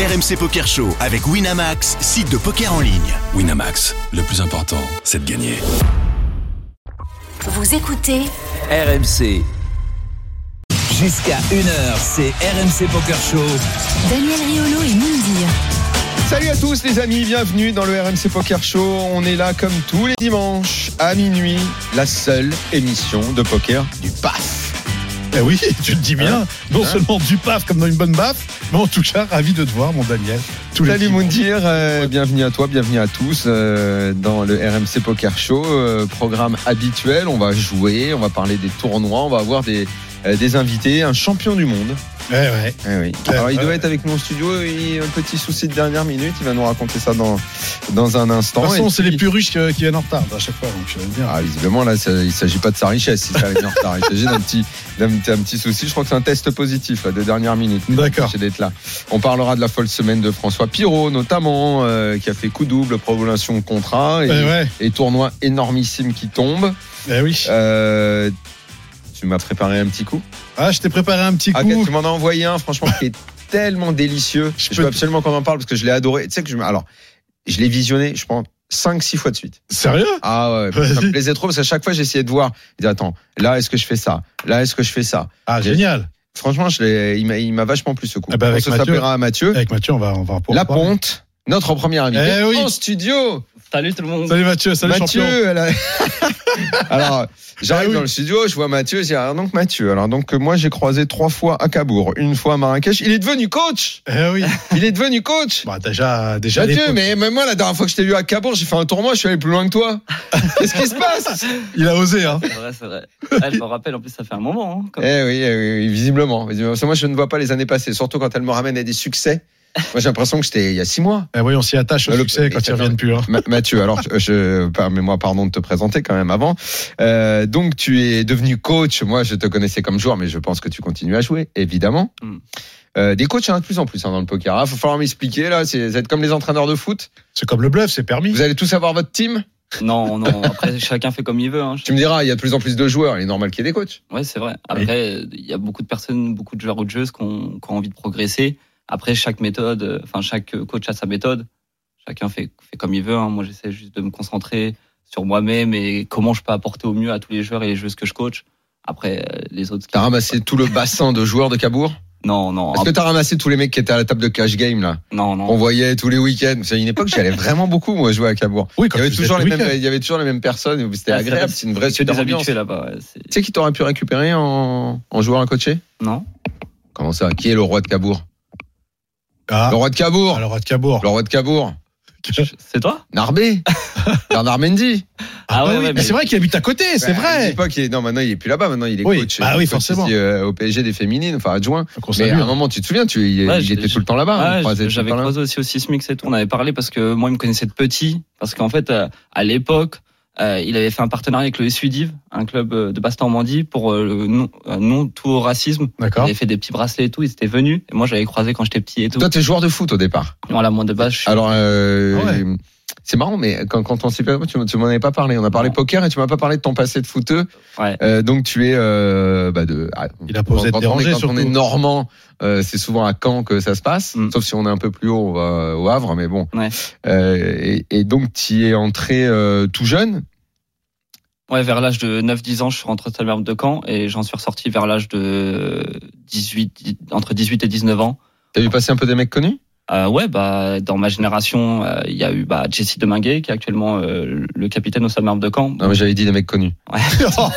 RMC Poker Show avec Winamax, site de poker en ligne. Winamax, le plus important, c'est de gagner. Vous écoutez RMC. Jusqu'à 1h, c'est RMC Poker Show. Daniel Riolo et Moundir. Salut à tous les amis, bienvenue dans le RMC Poker Show. On est là comme tous les dimanches à minuit, la seule émission de poker du PAF. Eh oui, tu le dis bien. Hein non Hein seulement du paf comme dans une bonne baffe, mais en tout cas, ravi de te voir, mon Daniel. Tous les Salut. Moundir, euh, bienvenue à toi, bienvenue à tous euh, dans le RMC Poker Show, euh, programme habituel. On va jouer, on va parler des tournois, on va avoir des, des invités, un champion du monde. Eh ouais. Eh oui. Ouais, Alors il ouais, doit ouais. être avec nous au studio, il a un petit souci de dernière minute, il va nous raconter ça dans, dans un instant. De toute façon, Et c'est les plus riches qui, viennent en retard à chaque fois. Donc, je veux dire. Ah, visiblement, là, ça- il ne s'agit pas de sa richesse vient en retard. Il s'agit d'un petit, d'un, un petit souci. Je crois que c'est un test positif là, de dernière minute. D'accord. D'être là. On parlera de la folle semaine de François Pirot, notamment, euh, qui a fait coup double, prolongation de contrat et, Eh ouais. et tournoi énormissime qui tombe. Eh oui. Euh, tu m'as préparé un petit coup. Ah, je t'ai préparé un petit Ah, coup. tu m'en as envoyé un, franchement, qui est tellement délicieux. Je veux absolument qu'on en parle parce que je l'ai adoré. Tu sais que je, alors, je l'ai visionné, je pense, 5-6 fois de suite. Sérieux? Ah ouais, ça me plaisait trop parce qu'à chaque fois j'essayais de voir. Je dis attends, là est-ce que je fais ça? Là est-ce que je fais ça? Ah, génial. Franchement, je il m'a- vachement plu ce coup. Eh ben, avec On se Mathieu. s'appellera à Mathieu. Avec Mathieu, on va, on va La. Ponte, notre premier invité Eh oui. en studio. Salut tout le monde. Salut Mathieu, salut Mathieu, champion. elle a- alors j'arrive Ah oui. dans le studio, je vois Mathieu, je dis alors donc Mathieu. Alors donc moi j'ai croisé trois fois à Cabourg, une fois à Marrakech. Il est devenu coach. Eh oui. Il est devenu coach. Bah, déjà, déjà. Mathieu, mais même moi la dernière fois que je t'ai vu à Cabourg, j'ai fait un tournoi, je suis allé plus loin que toi. Qu'est-ce qui se passe? Il a osé, hein. C'est vrai, c'est vrai. Ah, je me rappelle, en plus, ça fait un moment. Hein, quand Eh oui, eh oui, oui, visiblement. visiblement. Parce que Moi, je ne vois pas les années passées, surtout quand elle me ramène à des succès. Moi, j'ai l'impression que c'était il y a six mois. Eh oui, on s'y attache au Le- succès quand ils reviennent plus. Hein. Ma- Mathieu, alors, je, permets-moi, pardon de te présenter quand même avant. Euh, donc, tu es devenu coach. Moi, je te connaissais comme joueur, mais je pense que tu continues à jouer, évidemment. Mm. Euh, des coachs, il y en a de plus en plus hein, dans le poker. Il va falloir m'expliquer, là. C'est vous êtes comme les entraîneurs de foot. C'est comme le bluff, c'est permis. Vous allez tous avoir votre team? Non, non. Après, chacun fait comme il veut. Hein. Tu me diras, il y a de plus en plus de joueurs. Il est normal qu'il y ait des coachs. Ouais, c'est vrai. Après, il y a beaucoup de personnes, beaucoup de joueurs ou de joueuses qui ont, qui ont envie de progresser. Après, chaque méthode, euh, enfin, chaque coach a sa méthode. Chacun fait, fait comme il veut. Hein. Moi, j'essaie juste de me concentrer sur moi-même et comment je peux apporter au mieux à tous les joueurs et les joueuses que je coach. Après, euh, les autres. T'as ramassé tout le bassin de joueurs de Cabourg? Non, non. Est-ce que t'as ramassé tous les mecs qui étaient à la table de cash game, là? Non, non. On voyait tous les week-ends. C'est une époque, j'y allais vraiment beaucoup, moi, jouer à Cabourg. Oui, Il quand y avait toujours les le mêmes, il y avait toujours les mêmes personnes. C'était Ah, agréable. c'est- C'est une vraie des super ambiance. habitués là-bas. ouais, c'est- Tu sais qui t'aurait pu récupérer en, en joueur à coacher? Non. Comment ça? Qui est le roi de Cabourg? Ah, Le roi de Cabourg. alors à Cabourg. Le roi de Cabourg. C'est toi Narbé. Bernard Mendy. Ah ouais, oui, ouais, mais c'est vrai qu'il habite à côté, c'est Bah, À vrai. l'époque, il est- non, maintenant, il est plus là-bas. Maintenant, il est Oui. coach. Est oui, coach forcément. ici, euh, au PSG des féminines, enfin, adjoint. Mais à un hein. moment, tu te souviens, tu, il, Ouais, il je- était tout le temps là-bas. Ouais, le j'avais croisé aussi au Sismix et tout. On avait parlé parce que moi, il me connaissait de petit. Parce qu'en fait, euh, à l'époque, il avait fait un partenariat avec le SUDIV, un club euh, de Basse-Normandie, pour euh, le non, euh, non tout au racisme. Il D'accord. avait fait des petits bracelets et tout. Ils étaient venus. Et moi, j'avais croisé quand j'étais petit et tout. Toi, t'es joueur de foot au départ. Voilà, moi de base, je suis- Alors, euh, Ah ouais. c'est marrant, mais quand, quand on s'est tu, tu m'en avais pas parlé. On a parlé poker et tu m'as pas parlé de ton passé de footeux. Ouais. Euh, donc tu es euh, bah de. ah, Il a posé quand, quand on est, quand on est normand, euh, c'est souvent à Caen que ça se passe. Mm. Sauf si on est un peu plus haut, on va au Havre, mais bon. Ouais. Euh, et, et donc tu es entré euh, tout jeune. Ouais, vers l'âge de 9-10 ans, je suis rentré au Stade de Caen et j'en suis ressorti vers l'âge de 18, entre 18 et 19 ans. T'as vu passer un peu des mecs connus? Euh, ouais, bah dans ma génération, euh, il y a eu bah, Jesse Deminguet qui est actuellement euh, le capitaine au Stade de Caen. Non, mais j'avais dit des mecs connus. Oh,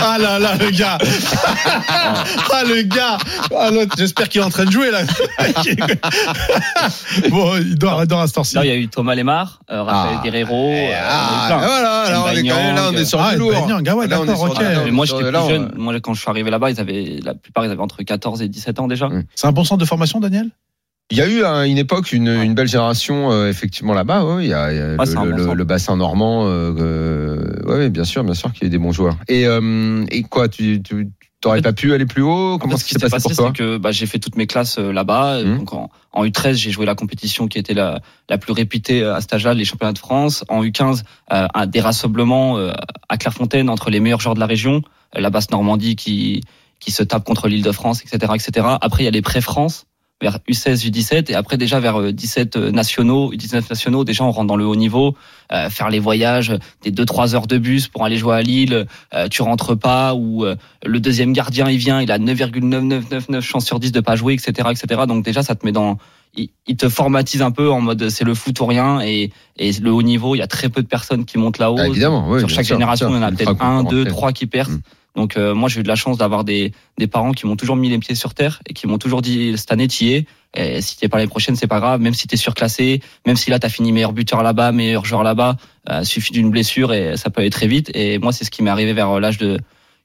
ah là là, le gars. ah le gars. Ah, J'espère qu'il est en train de jouer là. bon, il dort, il dort à. Là, il y a eu Thomas Lemar, Raphaël Ah. Guerrero. Ah, il y en a eu plein. voilà, là on est quand même là, on est sur Ah, du une lourd. Banyang, ah ouais, Là, on est sur- ok. là, on Mais est moi, j'étais plus jeune. Moi, quand je suis arrivé là-bas, ils avaient, la plupart, ils avaient entre 14 et 17 ans déjà. C'est un bon centre de formation, Daniel? Il y a eu à une époque une, une belle génération euh, effectivement là-bas. Ouais, il y a, il y a Ah, le, le- le bassin normand. Euh, euh, ouais, bien sûr, bien sûr qu'il y a des bons joueurs. Et, euh, et quoi, tu, tu t'aurais En fait, pas pu aller plus haut? Comment En fait, ce qui s'est passé passé, pour toi? c'est que bah, j'ai fait toutes mes classes euh, là-bas. Donc en, en U13, j'ai joué la compétition qui était la, la plus réputée euh, à âge-là, les championnats de France. En U15, euh, un des rassemblements euh, à Clairefontaine entre les meilleurs joueurs de la région, la basse Normandie qui qui se tape contre l'Île-de-France, etc., etc. Après, il y a les pré-France. Vers U16, U17 et après déjà vers euh, 17 nationaux, U19 nationaux, déjà on rentre dans le haut niveau, euh, faire les voyages des 2-3 heures de bus pour aller jouer à Lille, euh, tu rentres pas ou euh, le deuxième gardien il vient, il a 9,9999 chances sur 10 de pas jouer, etc., etc. Donc déjà ça te met dans il, il te formatise un peu en mode c'est le foot ou rien et, et le haut niveau, il y a très peu de personnes qui montent là-haut. Ah, évidemment, oui, Sur chaque sûr, génération, il y en a peut-être un, deux, trois qui percent. Mm. Donc euh, moi j'ai eu de la chance d'avoir des, des parents qui m'ont toujours mis les pieds sur terre et qui m'ont toujours dit cette année t'y es. Et si t'es pas l'année prochaine c'est pas grave, même si t'es surclassé, même si là t'as fini meilleur buteur là-bas, meilleur joueur là-bas, euh, suffit d'une blessure et ça peut aller très vite. Et moi c'est ce qui m'est arrivé vers l'âge de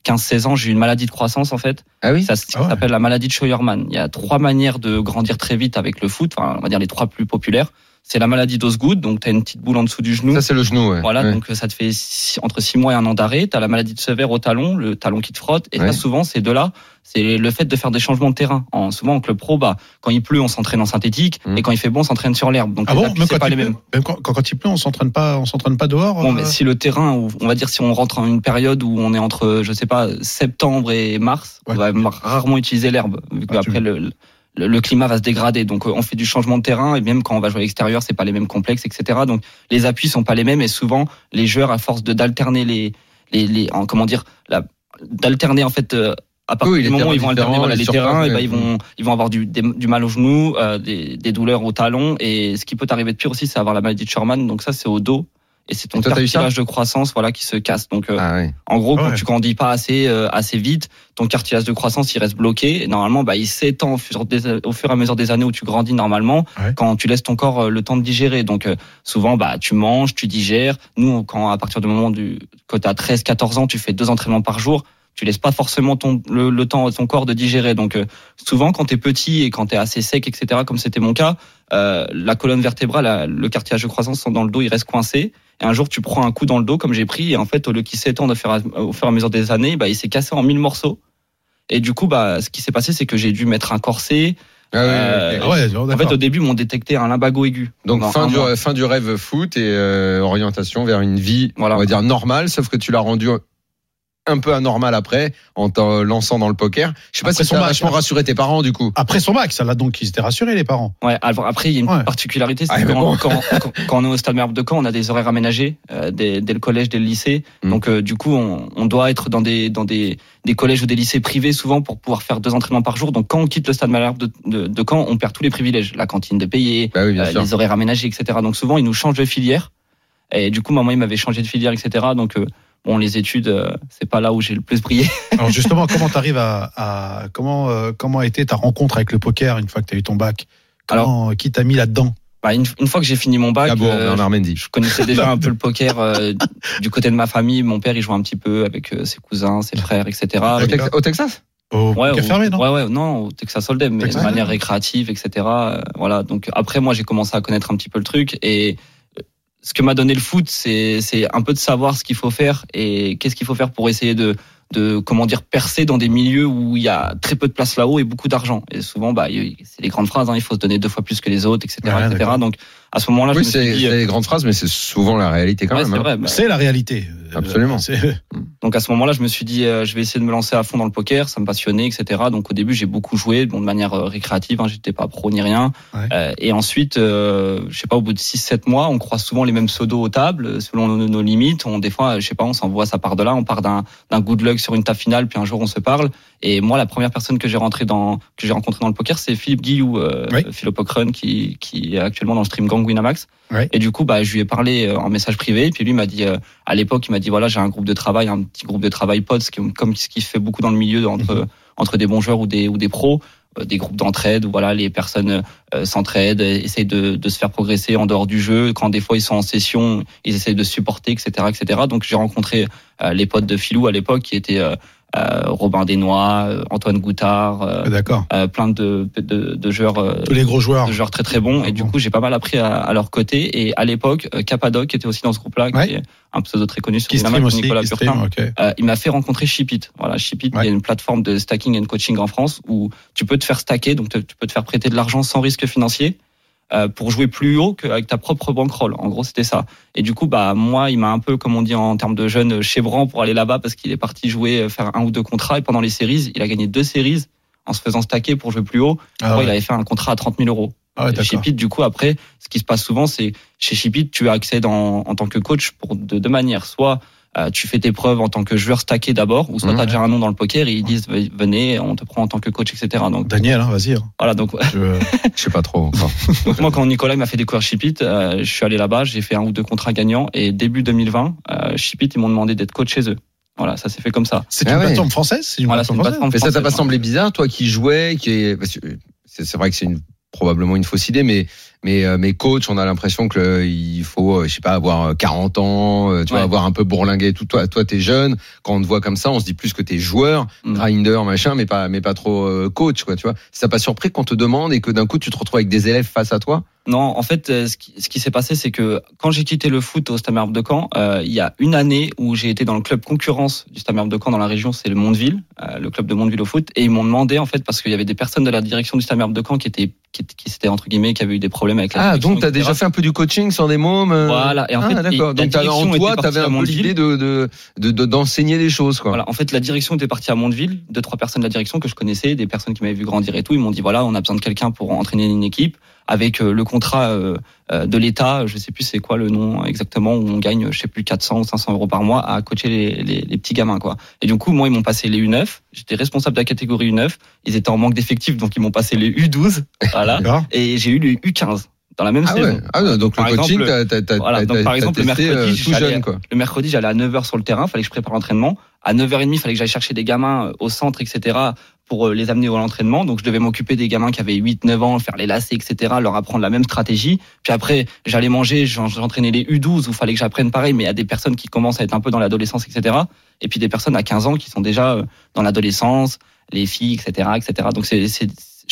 15-16 ans, j'ai eu une maladie de croissance en fait. Ah oui? Ça, ça Ah ouais. s'appelle la maladie de Scheuermann. Il y a trois manières de grandir très vite avec le foot, enfin, on va dire les trois plus populaires. C'est la maladie d'Osgood, donc tu as une petite boule en dessous du genou. Ça, c'est le genou, ouais. Voilà, Ouais. donc euh, ça te fait six- entre six mois et un an d'arrêt. Tu as la maladie de Sever au talon, le talon qui te frotte. Et Ouais. ça, souvent, ces deux-là, c'est le fait de faire des changements de terrain. En, souvent, en club pro, bah, quand il pleut, on s'entraîne en synthétique. Mhm. Et quand il fait bon, on s'entraîne sur l'herbe. Donc Ah bon, c'est quand, pas il les pleut, mêmes. même quand, quand, quand il pleut, on s'entraîne pas, on s'entraîne pas dehors. Bon, euh, mais si le terrain, on va dire si on rentre en une période où on est entre, je sais pas, septembre et mars, Ouais. on va rarement utiliser l'herbe, vu qu'après le, le, le climat va se dégrader. Donc euh, on fait du changement de terrain et même quand on va jouer à l'extérieur, c'est pas les mêmes complexes, etc. Donc les appuis sont pas les mêmes et souvent les joueurs, à force de d'alterner les, les, les, en, comment dire, la, d'alterner en fait. euh, à partir Oui, du moment où ils vont alterner voilà, les terrains, et ben ils vont ils vont avoir du, des- du mal au genou, euh, des, des douleurs au talon et ce qui peut t'arriver de pire aussi, c'est avoir la maladie de Sherman. Donc ça c'est au dos et c'est ton toi, cartilage de croissance voilà qui se casse. Donc euh, Ah en gros, quand ouais. tu grandis pas assez euh, assez vite, ton cartilage de croissance il reste bloqué. Et normalement, bah, il s'étend au fur, des- au fur et à mesure des années où tu grandis normalement, Ouais. quand tu laisses ton corps euh, le temps de digérer. Donc euh, souvent, bah, tu manges, tu digères. Nous, quand à partir du moment du quand t'as 13, 14 ans, tu fais deux entraînements par jour. Tu laisses pas forcément ton, le, le temps à ton corps de digérer. Donc euh, souvent, quand t'es petit et quand t'es assez sec, etc., comme c'était mon cas, euh, la colonne vertébrale, la- le cartilage de croissance sont dans le dos, il reste coincé. Et un jour, tu prends un coup dans le dos, comme j'ai pris, et en fait, au lieu qu'il s'étende au, fur et à- au fur et à mesure des années, bah, il s'est cassé en mille morceaux. Et du coup, bah, ce qui s'est passé, c'est que j'ai dû mettre un corset. Ah ouais, Euh. Ah ouais, En fait, au début, ils m'ont détecté un lumbago aigu. Donc fin du, fin du rêve foot et euh, orientation vers une vie, Voilà. on va dire normale, sauf que tu l'as rendu un peu anormal après en te lançant dans le poker. Je sais pas Après si son ça a vachement hein. rassuré tes parents du coup. Après son bac, ça l'a donc, ils étaient rassurés, les parents. Ouais, alors après, il y a une Ouais. particularité, c'est Ah, quand, bon. quand, quand- quand on est au Stade Malherbe de Caen, on a des horaires aménagés euh, dès, dès le collège, dès le lycée. Mm. Donc, euh, du coup, on, on doit être dans des dans des, des collèges ou des lycées privés souvent pour pouvoir faire deux entraînements par jour. Donc, quand on quitte le Stade Malherbe de, de, de Caen, on perd tous les privilèges, la cantine de payer, Bah oui, euh, les horaires aménagés, etc. Donc, souvent, ils nous changent de filière. Et du coup, maman, il m'avait changé de filière, etc. Donc, euh, bon, les études, euh, c'est pas là où j'ai le plus brillé. Alors justement, comment t'arrives à, à comment euh, comment a été ta rencontre avec le poker une fois que t'as eu ton bac? Comment, qui t'a mis là-dedans? Bah, une, une fois que j'ai fini mon bac, D'abord, euh, Mendy. je connaissais déjà un peu le poker euh, du côté de ma famille. Mon père, il jouait un petit peu avec euh, ses cousins, ses frères, etc. Au, Tex- au Texas? Au Ouais, poker au- fermé, non? ouais, ouais, non, au Texas Hold'em, mais Texas de manière récréative, etc. Euh, voilà. Donc après, moi, j'ai commencé à connaître un petit peu le truc et euh, ce que m'a donné le foot, c'est c'est un peu de savoir ce qu'il faut faire et qu'est-ce qu'il faut faire pour essayer de de comment dire percer dans des milieux où il y a très peu de place là-haut et beaucoup d'argent. Et souvent, bah, c'est les grandes phrases. Hein, il faut se donner deux fois plus que les autres, etc., Ouais, etc. Donc à ce moment-là, Oui, je me c'est suis dit, c'est des grandes phrases, mais c'est souvent la réalité quand ouais, même. c'est hein. vrai. bah, C'est la réalité. Euh, Absolument. c'est- Donc à ce moment-là, je me suis dit, euh, je vais essayer de me lancer à fond dans le poker, ça me passionnait, etc. Donc au début, j'ai beaucoup joué, bon, de manière euh, récréative, hein, j'étais pas pro ni rien. Ouais. Euh, et ensuite, euh, je sais pas, au bout de 6-7 mois, on croise souvent les mêmes pseudos aux tables, euh, selon nos, nos limites. On des fois, je sais pas, on s'envoie, ça part de là, on part d'un good luck sur une table finale, puis un jour on se parle. Et moi, la première personne que j'ai rentré dans, que j'ai rencontré dans le poker, c'est Philippe Guillou, euh, Oui. Philo Pocrun, qui qui est actuellement dans le stream gang Winamax. Ouais. Et du coup, bah, je lui ai parlé euh, en message privé, puis lui m'a dit. euh, à l'époque, il m'a dit voilà, j'ai un groupe de travail, un petit groupe de travail potes, comme ce qui se fait beaucoup dans le milieu entre Mhm. entre des bons joueurs ou des ou des pros, euh, des groupes d'entraide où voilà, les personnes euh, s'entraident, essayent de, de se faire progresser en dehors du jeu. Quand des fois ils sont en session, ils essayent de supporter, etc., etc. Donc j'ai rencontré euh, les potes de Filou à l'époque qui étaient euh, Robin Desnois, euh, Antoine Goutard, euh, euh, plein de, de, de joueurs. euh, Tous les gros joueurs. de joueurs très très bons Ah et du coup j'ai pas mal appris à, à leur côté et à l'époque euh, Capadoc qui était aussi dans ce groupe là Ouais. qui est un pseudo très connu sur Qui stream aussi. Nicolas Qui Purtin euh, il m'a fait rencontrer Shipit. Voilà, Shipit, Ouais. a une plateforme de stacking and coaching en France où tu peux te faire stacker, donc te- tu peux te faire prêter de l'argent sans risque financier euh, pour jouer plus haut qu'avec ta propre bankroll. En gros, c'était ça. Et du coup, bah moi, il m'a un peu, comme on dit en termes de jeunes, chébran pour aller là-bas parce qu'il est parti jouer, euh, faire un ou deux contrats. Et pendant les séries, il a gagné deux séries en se faisant stacker pour jouer plus haut. Ah ouais. il avait fait un contrat à 30 000 euros. Ah ouais, chez. Shipit, du coup, après, ce qui se passe souvent, c'est chez Shipit, tu accèdes en, en tant que coach pour de deux manières. Soit euh, tu fais tes preuves en tant que joueur stacké d'abord, ou soit Mhm. tu as déjà un nom dans le poker et ils disent venez, on te prend en tant que coach, etc. Donc Daniel, hein, vas-y. hein. voilà. Donc, Je- Je sais pas trop. donc moi, quand Nicolas m'a fait découvrir Shipit, euh, je suis allé là-bas, j'ai fait un ou deux contrats gagnants et début 2020, euh, Shipit ils m'ont demandé d'être coach chez eux. Voilà, ça s'est fait comme ça. C'est Ah une ouais. plateforme française C'est une Voilà, c'est plateforme une française Mais ça t'a pas semblé bizarre, toi qui jouais, qui est, parce que c'est c'est vrai que c'est une probablement une fausse idée, mais mais euh, mais coach, on a l'impression que il faut, euh, je sais pas, avoir euh, 40 ans, euh, tu Ouais. vois, avoir un peu bourlingué. Tout toi, toi, t'es jeune. Quand on te voit comme ça, on se dit plus que t'es joueur, Mm. grinder, machin, mais pas mais pas trop euh, coach, quoi. Tu vois. Ça t'a pas surpris qu'on te demande et que d'un coup tu te retrouves avec des élèves face à toi? Non, en fait, euh, ce qui, ce qui s'est passé, c'est que quand j'ai quitté le foot au Stamerbe de Caen, euh, il y a une année où j'ai été dans le club concurrence du Stamerbe de Caen dans la région, c'est le Mondeville, euh, le club de Mondeville au foot, et ils m'ont demandé en fait parce qu'il y avait des personnes de la direction du Stamerbe de Caen qui étaient qui, qui s'étaient entre guillemets qui avaient eu des problèmes avec la Ah, donc t'as etc. déjà fait un peu du coaching sur des mômes. euh, Voilà, et en ah, d'accord. Donc en toi, à un peu l'idée de de de- de- d'enseigner des choses, quoi. Voilà, en fait, la direction était partie à Mondeville, deux trois personnes de la direction que je connaissais, des personnes qui m'avaient vu grandir et tout. Ils m'ont dit voilà, on a besoin de quelqu'un pour entraîner une équipe avec euh, le contrat euh, euh, de l'État. Je sais plus c'est quoi le nom exactement où on gagne, je sais plus 400 ou 500 euros par mois à coacher les, les, les petits gamins quoi. Et du coup, moi, ils m'ont passé les U9. J'étais responsable de la catégorie U9. Ils étaient en manque d'effectifs, donc ils m'ont passé les U12. Voilà. Et j'ai eu les U15 dans la même Ah saison. ouais. Ah ouais, donc Par le coaching, t'as t'as voilà, t'as donc t'as- par t'as exemple, le mercredi, tout jeune, quoi. Le mercredi, j'allais à 9h sur le terrain, fallait que je prépare l'entraînement. À 9h30, il fallait que j'aille chercher des gamins au centre, etc., pour euh, les amener au l'entraînement. Donc, je devais m'occuper des gamins qui avaient 8, 9 ans, faire les lacets, etc., leur apprendre la même stratégie. Puis après, j'allais manger, j'en- j'entraînais les U12 où il fallait que j'apprenne pareil, mais à des personnes qui commencent à être un peu dans l'adolescence, etc. Et puis des personnes à 15 ans qui sont déjà euh, dans l'adolescence, les filles, etc., etc. Donc, c'est,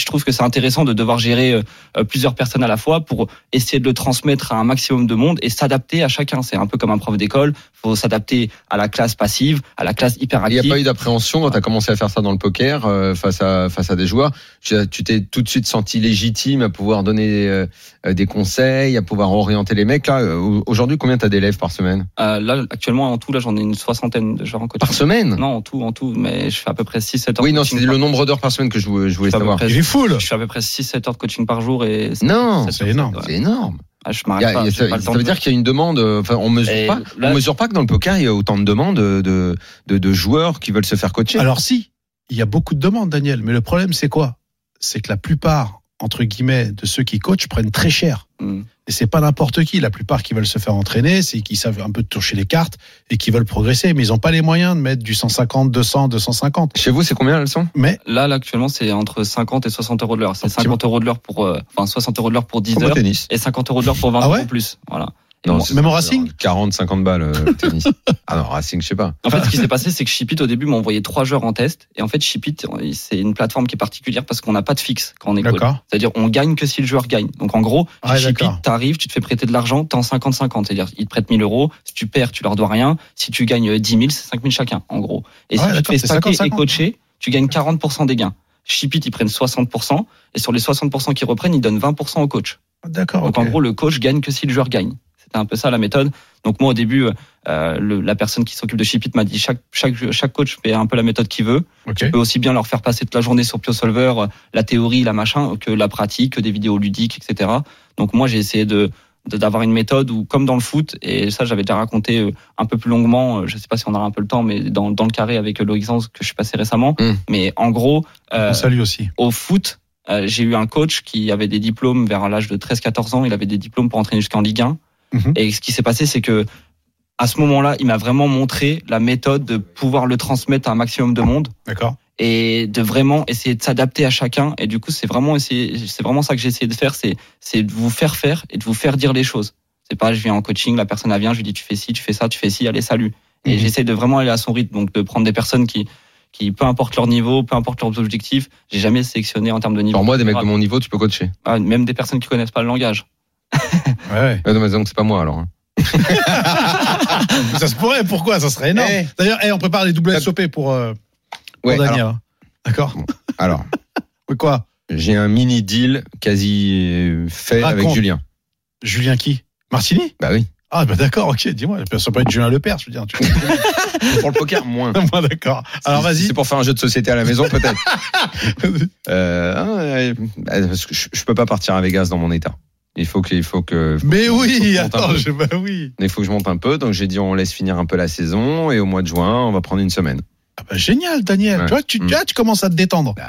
je trouve que c'est intéressant de devoir gérer euh, euh, plusieurs personnes à la fois pour essayer de le transmettre à un maximum de monde et s'adapter à chacun. C'est un peu comme un prof d'école. faut s'adapter à la classe passive, à la classe Il n'y a hyperactive. pas eu d'appréhension quand tu as commencé à faire ça dans le poker euh, face à face à des joueurs. Tu as- tu t'es tout de suite senti légitime à pouvoir donner euh, des conseils, à pouvoir orienter les mecs. Là, aujourd'hui, combien t'as d'élèves par semaine? Euh, là, actuellement, en tout, là, j'en ai une soixantaine de joueurs en coaching. Par semaine? Non, en tout, en tout, mais je fais à peu près 6-7 heures Oui, non, c'est le nombre d'heures par semaine que je voulais, je savoir. Je fais à peu près 6-7 heures de coaching par jour et Non, c'est énorme. ouais. C'est énorme. Ah, je a- pas. ça, pas le ça veut de- dire qu'il y a une demande. euh, Enfin, on mesure Et pas. là- on mesure pas que dans le poker il y a autant de demandes de de, de, de joueurs qui veulent se faire coacher. Alors si, il y a beaucoup de demandes, Daniel, mais le problème c'est quoi? C'est que la plupart, entre guillemets, de ceux qui coachent prennent très cher. Hmm. Et c'est pas n'importe qui. La plupart qui veulent se faire entraîner, c'est qui savent un peu toucher les cartes et qui veulent progresser, mais ils n'ont pas les moyens de mettre du 150, 200, 250. Chez vous, c'est combien la leçon? Mais Là, là, actuellement, c'est entre 50 et 60 euros de l'heure. C'est 50 euros de l'heure pour, euh, enfin, 60 euros de l'heure pour 10 Comme au heures tennis. et 50 euros de l'heure pour 20 Ah ouais? euros plus. Voilà. Non, moi- même au Racing 40, 50 balles euh, tennis. ah non, Racing, je sais pas. En fait, ce qui s'est passé, c'est que Shipit, au début, m'a envoyé trois joueurs en test. Et en fait, Shipit, c'est une plateforme qui est particulière parce qu'on n'a pas de fixe quand on est coach. d'accord. C'est-à-dire, on gagne que si le joueur gagne. Donc, en gros, Ah, Shipit, t'arrives, tu te fais prêter de l'argent, t'es en 50-50. C'est-à-dire, ils te prêtent 1000 euros. Si tu perds, tu leur dois rien. Si tu gagnes 10 000, c'est 5 000 chacun, en gros. Et Ah si tu te fais stacker et 50-50. coacher, tu gagnes 40% des gains. Shipit, ils prennent 60%. Et sur les 60% qu'ils reprennent, ils donnent 20% au coach. D'accord. Donc en gros, le coach gagne que si le joueur gagne. C'était un peu ça la méthode. Donc moi au début, euh, le- la personne qui s'occupe de Shipit m'a dit chaque chaque chaque coach fait un peu la méthode qu'il veut. Ok. Tu peux aussi bien leur faire passer toute la journée sur PioSolver, euh, la théorie, la machin, que la pratique, que des vidéos ludiques, etc. Donc moi j'ai essayé de d'avoir une méthode où comme dans le foot et ça j'avais déjà raconté euh, un peu plus longuement je sais pas si on aura un peu le temps mais dans, dans le carré avec Loïc que je suis passé récemment Mm. mais en gros euh, On aussi. au foot, euh, j'ai eu un coach qui avait des diplômes vers l'âge de 13-14 ans. Il avait des diplômes pour entraîner jusqu'en Ligue 1. Mhm. Et ce qui s'est passé, c'est que à ce moment-là, il m'a vraiment montré la méthode de pouvoir le transmettre à un maximum de monde D'accord. et de vraiment essayer de s'adapter à chacun. Et du coup, c'est vraiment essayer, c'est vraiment ça que j'ai essayé de faire, c'est c'est de vous faire faire et de vous faire dire les choses. C'est pas, je viens en coaching, la personne elle vient, je lui dis tu fais ci, tu fais ça, tu fais ci, allez salut. Et Mhm. j'essaie de vraiment aller à son rythme, donc de prendre des personnes qui qui peu importe leur niveau, peu importe leurs objectifs, j'ai jamais sélectionné en termes de niveau. Alors moi, des mecs de mon niveau, tu peux coacher. Ah, même des personnes qui connaissent pas le langage. Ouais, ouais. Non, mais donc c'est pas moi alors. hein. ça se pourrait. Pourquoi? Ça serait énorme. Eh. D'ailleurs, eh, on prépare les doubles SOP pour, euh, pour Ouais, Daniel. alors, hein. D'accord? alors, Mais Quoi? J'ai un mini deal quasi euh, fait avec. Julien. Julien qui? Martini? Bah oui. Ah, bah d'accord, ok, dis-moi. Ça peut être Julien Lepers, je veux dire. Tu... Pour le poker, moins. Moi, d'accord. Alors, Si- vas-y. C'est pour faire un jeu de société à la maison, peut-être. euh, ah, ouais, bah, parce que je, je peux pas partir à Vegas dans mon état. Il faut que, il faut que. faut Mais que- faut oui, que attends, je... bah oui. Il faut que je monte un peu. Donc j'ai dit, on laisse finir un peu la saison et au mois de juin, on va prendre une semaine. Ah bah, génial, Daniel. Ouais. Tu vois, tu, Mm. tu commences à te détendre. Bah,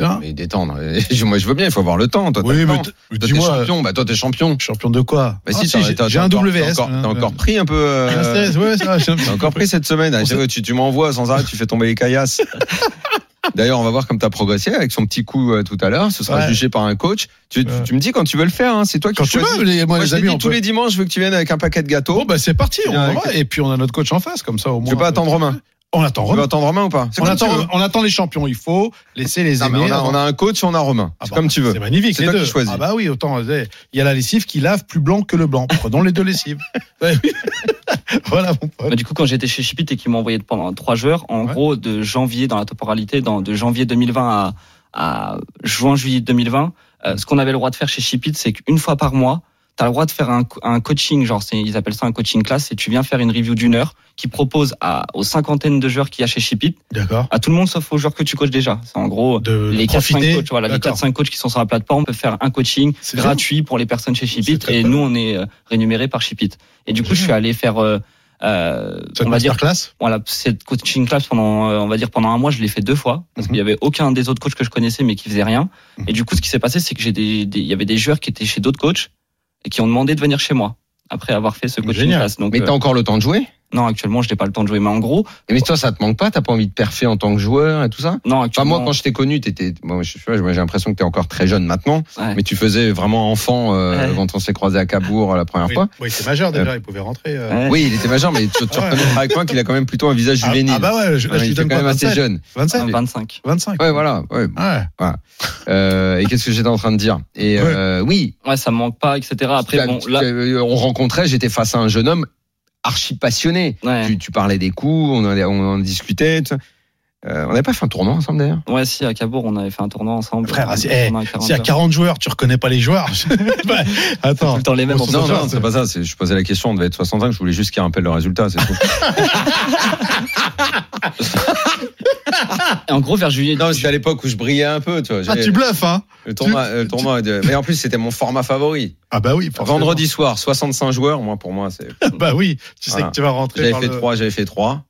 Hein mais détendre. Moi, je veux bien. Il faut avoir le temps. Toi, Oui, le mais temps. Toi, dis-moi, champion. Bah, toi, t'es champion. champion de quoi Bah, Ah, si, si, t'as- j'ai un WS. T'as encore, t'as encore pris un peu. euh, ouais, ça, encore pris cette semaine. Ah, tu tu m'envoies sans arrêt, tu fais tomber les caillasses. D'ailleurs, on va voir comme tu as progressé avec son petit coup euh, tout à l'heure. Ce sera Ouais. jugé par un coach. Tu, tu- me dis quand tu veux le faire. Hein, c'est toi qui Quand tu veux, les, moi, Moi, les je amis, dit, tous peut... les dimanches, je veux que tu viennes avec un paquet de gâteaux. Bon, bah, c'est parti, on va. Et puis, on a notre coach en face, comme ça, au moins. tu veux pas attendre Romain On attend Romain. attendre Romain ou pas On attend, veux. on attend les champions. Il faut laisser les aimer. on, a, on a un coach, on a Romain. Ah C'est bah, comme tu veux. C'est magnifique, C'est toi deux. qui choisis. Ah bah oui, autant. euh, Il y a la lessive qui lave plus blanc que le blanc. Prenons les deux lessives. Voilà, mon pote. Bah, du coup, quand j'étais chez Chipit et qu'ils m'ont envoyé pendant trois joueurs, en Ouais. gros, de janvier dans la temporalité, dans, de janvier 2020 à, à juin-juillet 2020, euh, ce qu'on avait le droit de faire chez Chipit, c'est qu'une fois par mois, tu as le droit de faire un, co- un coaching, genre ils appellent ça un coaching class, et tu viens faire une review d'une heure qui propose à, aux cinquantaines de joueurs qu'il y a chez D'accord. à tout le monde sauf aux joueurs que tu coaches déjà. C'est en gros De, les de 4-5 profiter. coachs, voilà, les D'accord. 4-5 coachs qui sont sur la plateforme peuvent faire un coaching gratuit pour les personnes chez très et nous on est euh, rémunérés par Chipit. Et du coup, je suis allé faire euh, euh, Cette on va dire masterclass? voilà, cette coaching class pendant, euh, on va dire pendant un mois, je l'ai fait deux fois parce Mhm. qu'il y avait aucun des autres coachs que je connaissais mais qui faisait rien. Mhm. Et du coup, ce qui s'est passé, c'est que j'ai des, des- il y avait des joueurs qui étaient chez d'autres coachs et qui ont demandé de venir chez moi après avoir fait ce coaching Génial. class. Donc, Mais euh, t'as encore le temps de jouer non, actuellement, je n'ai pas le temps de jouer. Mais en gros, Mais toi, ça te manque pas? T'as pas envie de perfer en tant que joueur et tout ça? Non, Enfin, actuellement. moi, quand je t'ai connu, t'étais. Moi, j'ai l'impression que t'es encore très jeune maintenant, ouais. mais tu faisais vraiment enfant euh, Ouais. quand on s'est croisé à Cabourg la première oui. fois. Oui, c'est majeur déjà, il pouvait rentrer. euh. Ouais. Oui, il était majeur, mais tu, tu Ouais. reconnaîtras avec moi qu'il a quand même plutôt un visage Ah, juvénile. ah bah ouais, je, là, Ouais, je il était quand même assez 27 jeune. 27 25. 25 Ouais, voilà. Ouais. Ouais. Euh, et qu'est-ce que j'étais en train de dire? Et Ouais. euh, oui, Ouais, ça me manque pas, etc. Après, bon, là, on rencontrait, j'étais face à un jeune homme archi passionné. ouais. Tu, tu parlais des coups, on en, on en discutait. tout ça. Euh, on n'avait pas fait un tournoi ensemble d'ailleurs Ouais, si, à Cabourg, on avait fait un tournoi ensemble. Frère, c'est- tournoi à 40 S'il y a heures. 40 joueurs, tu reconnais pas les joueurs. Bah, Attends. Tout le temps les mêmes. Non, non, c'est- pas ça. c'est- Je posais la question, on devait être 65, je voulais juste qu'il rappelle le résultat, c'est tout. En gros, vers juillet. non, c'était à l'époque où je brillais un peu, tu vois. Ah, tu bluffes, hein le tournoi, le tournoi de- Mais en plus, c'était mon format favori. Ah bah oui, forcément. Vendredi soir, 65 joueurs, moi, pour moi, c'est. Bah oui, tu sais Voilà. que tu vas rentrer J'avais fait le... trois, j'avais fait trois.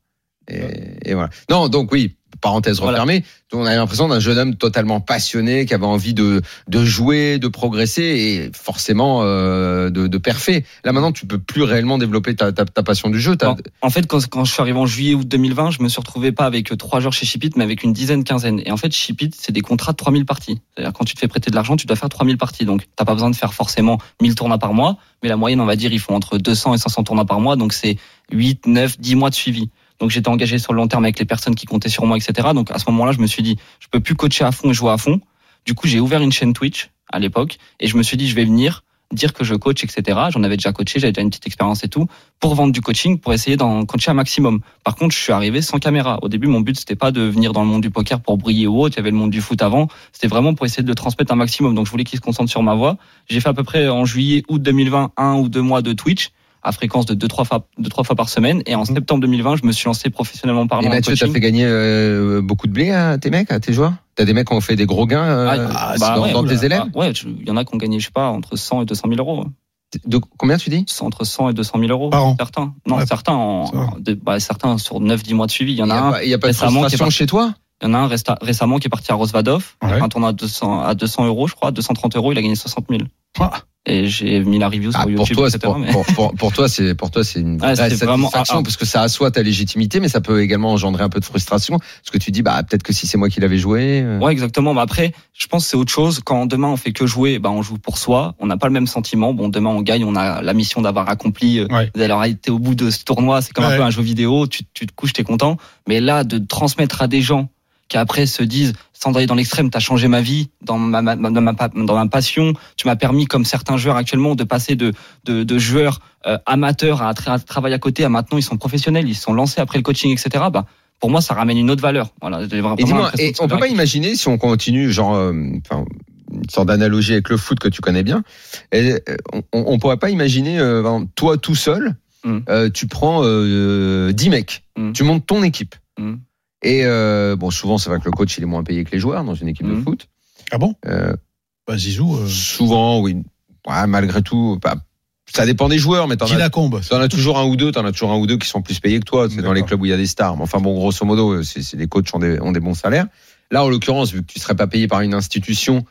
Et, et voilà. Non, donc oui, parenthèse Voilà. refermée. On avait l'impression d'un jeune homme totalement passionné, qui avait envie de, de jouer, de progresser et forcément euh, de, de perfer. Là maintenant, tu peux plus réellement développer ta, ta, ta passion du jeu. En, en fait, quand, quand je suis arrivé en juillet août 2020, je me suis retrouvé pas avec euh, trois joueurs chez Shipit, mais avec une dizaine, quinzaine. Et en fait, Shipit, c'est des contrats de 3000 parties. C'est-à-dire, quand tu te fais prêter de l'argent, tu dois faire 3000 parties. Donc, t'as pas besoin de faire forcément 1000 tournois par mois, mais la moyenne, on va dire, ils font entre 200 et 500 tournois par mois. Donc, c'est 8, 9, 10 mois de suivi. Donc, j'étais engagé sur le long terme avec les personnes qui comptaient sur moi, etc. Donc, à ce moment-là, je me suis dit, je peux plus coacher à fond et jouer à fond. Du coup, j'ai ouvert une chaîne Twitch à l'époque et je me suis dit, je vais venir dire que je coach, etc. J'en avais déjà coaché, j'avais déjà une petite expérience et tout, pour vendre du coaching, pour essayer d'en coacher un maximum. Par contre, je suis arrivé sans caméra. Au début, mon but, c'était pas de venir dans le monde du poker pour briller ou autre. Il y avait le monde du foot avant. C'était vraiment pour essayer de le transmettre un maximum. Donc, je voulais qu'il se concentre sur ma voix. J'ai fait à peu près en juillet, août 2020, un ou deux mois de Twitch à fréquence de deux trois fois deux trois fois par semaine et en septembre 2020 je me suis lancé professionnellement Et parlant en Mathieu, t'as coaching fait gagner euh, beaucoup de blé à tes mecs, à tes joueurs? T'as des mecs qui ont fait des gros gains euh, Ah, bah dans, ouais, dans tes élèves? Ah, ouais il y en a qui ont gagné je sais pas entre 100 et 200 000 euros de, Combien tu dis? Entre 100 et 200 000 euros. Par an. Certains. Non, Ouais, certains, en, de- bah, certains sur 9-10 mois de suivi. Il y en a y a un, il y a pas de récemment qui est frustration parti. chez toi? Il y en a un resta- récemment qui est parti à Rosvadov. Ouais. Un tournoi à 200, à 200 euros, je crois, 230 euros, il a gagné 60 000. Ah. Et j'ai mis la review sur Ah, pour YouTube, toi, etc. pour, mais- pour, pour, pour toi, c'est pour toi, c'est une Ouais, vraie satisfaction ah. parce que ça assoit ta légitimité, mais ça peut également engendrer un peu de frustration parce que tu dis, bah peut-être que si c'est moi qui l'avais joué. euh, Ouais, exactement. Mais après, je pense que c'est autre chose. Quand demain on fait que jouer, bah, on joue pour soi. On n'a pas le même sentiment. Bon, demain on gagne, on a la mission d'avoir accompli, euh, Ouais. d'avoir été au bout de ce tournoi. C'est comme Ouais. un peu un jeu vidéo. Tu, tu te couches, t'es content. Mais là, de transmettre à des gens qui après se disent, sans aller dans l'extrême, t'as changé ma vie, dans ma, ma- dans ma, dans ma passion. Tu m'as permis, comme certains joueurs actuellement, de passer de, de, de joueurs euh, amateurs à, tra- à travailler à côté à maintenant ils sont professionnels, ils se sont lancés après le coaching, etc. Bah, pour moi, ça ramène une autre valeur. Voilà. Et dis-moi, on peut pas imaginer si on continue, genre, euh, une sorte d'analogie avec le foot que tu connais bien. Et, euh, on, on pourrait pas imaginer, euh, toi tout seul, Mm. euh, tu prends euh, 10 mecs, Mm. tu montes ton équipe. Mm. Et euh, bon, souvent c'est vrai que le coach il est moins payé que les joueurs dans une équipe de Mm. foot. Ah bon? Euh, Bah, Zizou, euh, souvent, oui. Ouais, malgré tout, bah, ça dépend des joueurs, mais t'en as, t'en as toujours un ou deux, t'en as toujours un ou deux qui sont plus payés que toi. C'est dans les clubs où il y a des stars. Mais enfin bon, grosso modo, c'est, c'est- les coachs ont des, ont des bons salaires. Là, en l'occurrence, vu que tu serais pas payé par une institution,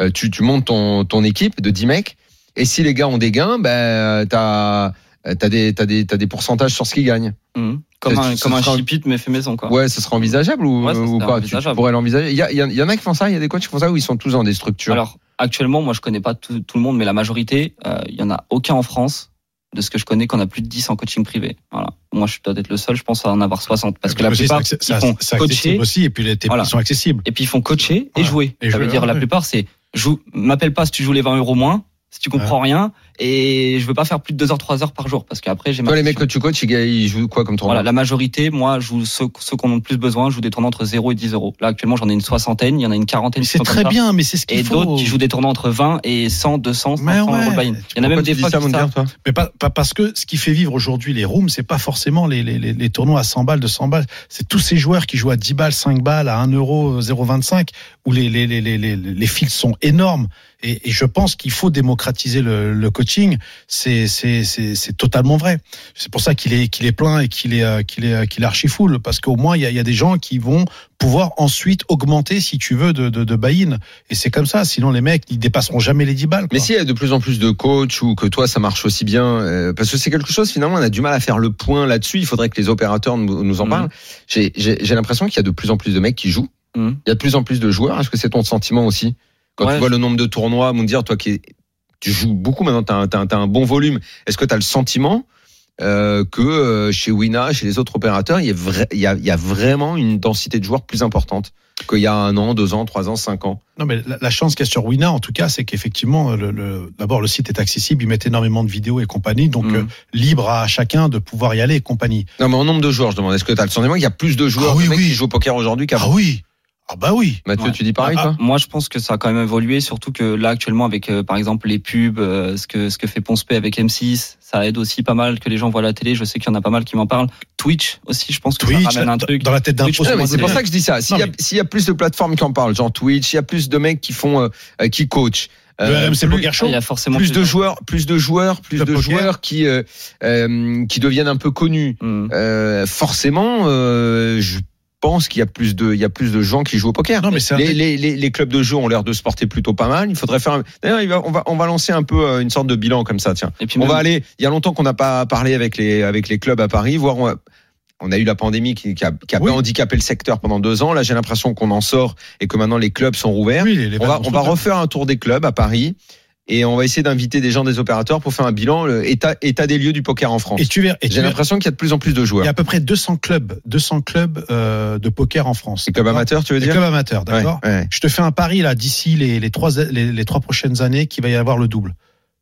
euh, tu, tu montes ton, ton équipe de 10 mecs. Et si les gars ont des gains, ben, t'as, t'as des, t'as des, des pourcentages sur ce qu'ils gagnent. Mhm. Comme un, comme un sera- chipit mais fait maison quoi. Ouais, ça serait envisageable ou, Ouais, ça ou serait pas? Tu- pourrais l'envisager? Il y, a, il en a qui font ça, il y a des coachs qui font ça ou ils sont tous dans des structures? Alors actuellement, moi je connais pas tout, tout le monde, mais la majorité, euh, il y en a aucun en France de ce que je connais qu'on a plus de 10 en coaching privé. Voilà. Moi je dois être le seul, je pense à en avoir 60 parce que la plupart ils font coacher aussi, et puis les TP Voilà. sont accessibles. et puis ils font coacher et Voilà. jouer. Et ça jouer, veut dire ouais, la plupart c'est joue m'appelle pas si tu joues les 20 euros moins, si tu comprends rien et je veux pas faire plus de 2 heures 3 heures par jour parce qu'après j'ai ma Toi, les mecs que tu coaches, ils, jouent quoi comme tournoi Voilà, la majorité, moi, je joue ceux, ceux qu'on a le plus besoin, je joue des tournois entre 0 et 10 euros. Là, actuellement, j'en ai une soixantaine, il y en a une quarantaine. C'est très ça. bien, mais c'est ce qu'il Et faut. d'autres qui jouent des tournois entre 20 et 100, 200, 500 Mais euros ouais. buy-in. Il y en a même des fois ça, qui Mais pas, pas parce que ce qui fait vivre aujourd'hui les rooms, c'est pas forcément les, les, les, les tournois à 100 balles, 200 balles. C'est tous ces joueurs qui jouent à 10 balles, 5 balles, à 1 euro, 0,25, où les, les, les, les, les, les fils sont énormes. Et, et je pense qu'il faut démocratiser le, le coaching. C'est, c'est, c'est, c'est totalement vrai. C'est pour ça qu'il est, qu'il est plein et qu'il est, euh, qu'il est, euh, qu'il est archi full. Parce qu'au moins, il y a, il y a des gens qui vont pouvoir ensuite augmenter, si tu veux, de, de, de buy-in. Et c'est comme ça. Sinon, les mecs, ils dépasseront jamais les 10 balles. Mais s'il y a de plus en plus de coachs ou que toi ça marche aussi bien, euh, parce que c'est quelque chose finalement on a du mal à faire le point là-dessus. Il faudrait que les opérateurs nous, nous en Mhm. parlent. J'ai- J'ai j'ai l'impression qu'il y a de plus en plus de mecs qui jouent. Mhm. Il y a de plus en plus de joueurs. Est-ce que c'est ton sentiment aussi? Quand Ouais, tu vois le nombre de tournois, dire toi qui tu joues beaucoup maintenant, t'as un, t'as un- bon volume. Est-ce que tu as le sentiment euh, que euh, chez Wina, chez les autres opérateurs, il y, a vra- il, y a, il y a vraiment une densité de joueurs plus importante qu'il y a un an, deux ans, trois ans, cinq ans? Non, mais la, la chance qu'il y a sur Wina, en tout cas, c'est qu'effectivement, le, le, d'abord, le site est accessible, ils mettent énormément de vidéos et compagnie, donc Mhm. euh, libre à chacun de pouvoir y aller et compagnie. Non, mais en nombre de joueurs, je demande. Est-ce que tu as le sentiment qu'il y a plus de joueurs Ah oui, oui. qui jouent au poker aujourd'hui Ah qu'avant oui Ah bah oui Mathieu, Ouais. tu dis pareil, Ah, toi Moi, je pense que ça a quand même évolué, surtout que là, actuellement, avec euh, par exemple les pubs, euh, ce que ce que fait Ponce P avec M6, ça aide aussi pas mal que les gens voient la télé. Je sais qu'il y en a pas mal qui m'en parlent. Twitch aussi, je pense que Twitch, ça ramène un dans- truc. dans la tête d'un mais c'est pour c'est- ça que je dis ça. S'il y, s'il y a plus de plateformes qui en parlent, genre Twitch, il y a plus de mecs qui font, euh, euh, qui coachent. le euh, RMC plus-. Il y a forcément plus de joueurs, plus de joueurs, plus de poker. joueurs qui euh, euh, qui deviennent un peu connus. Euh, forcément, euh, je pense qu'il y a plus de il y a plus de gens qui jouent au poker. Non, mais un- les, les, les, les clubs de jeu ont l'air de se porter plutôt pas mal. Il faudrait faire. un- D'ailleurs, on va on va lancer un peu euh, une sorte de bilan comme ça. Tiens, Et puis on même- va aller. Il y a longtemps qu'on n'a pas parlé avec les avec les clubs à Paris. Voir on a, on a eu la pandémie qui, qui a, qui a Oui. handicapé le secteur pendant deux ans. Là, j'ai l'impression qu'on en sort et que maintenant les clubs sont rouverts. Oui, les- les on va on va refaire un tour des clubs à Paris. Et on va essayer d'inviter des gens, des opérateurs pour faire un bilan, le état, état des lieux du poker en France. Et tu J'ai l'impression qu'il y a de plus en plus de il joueurs. y a à peu près 200 clubs, 200 clubs euh, de poker en France. Les clubs D'accord amateurs, tu veux Les dire clubs amateurs, d'accord Ouais, ouais. Je te fais un pari là d'ici les, les, trois, les, les trois prochaines années qu'il va y avoir le double.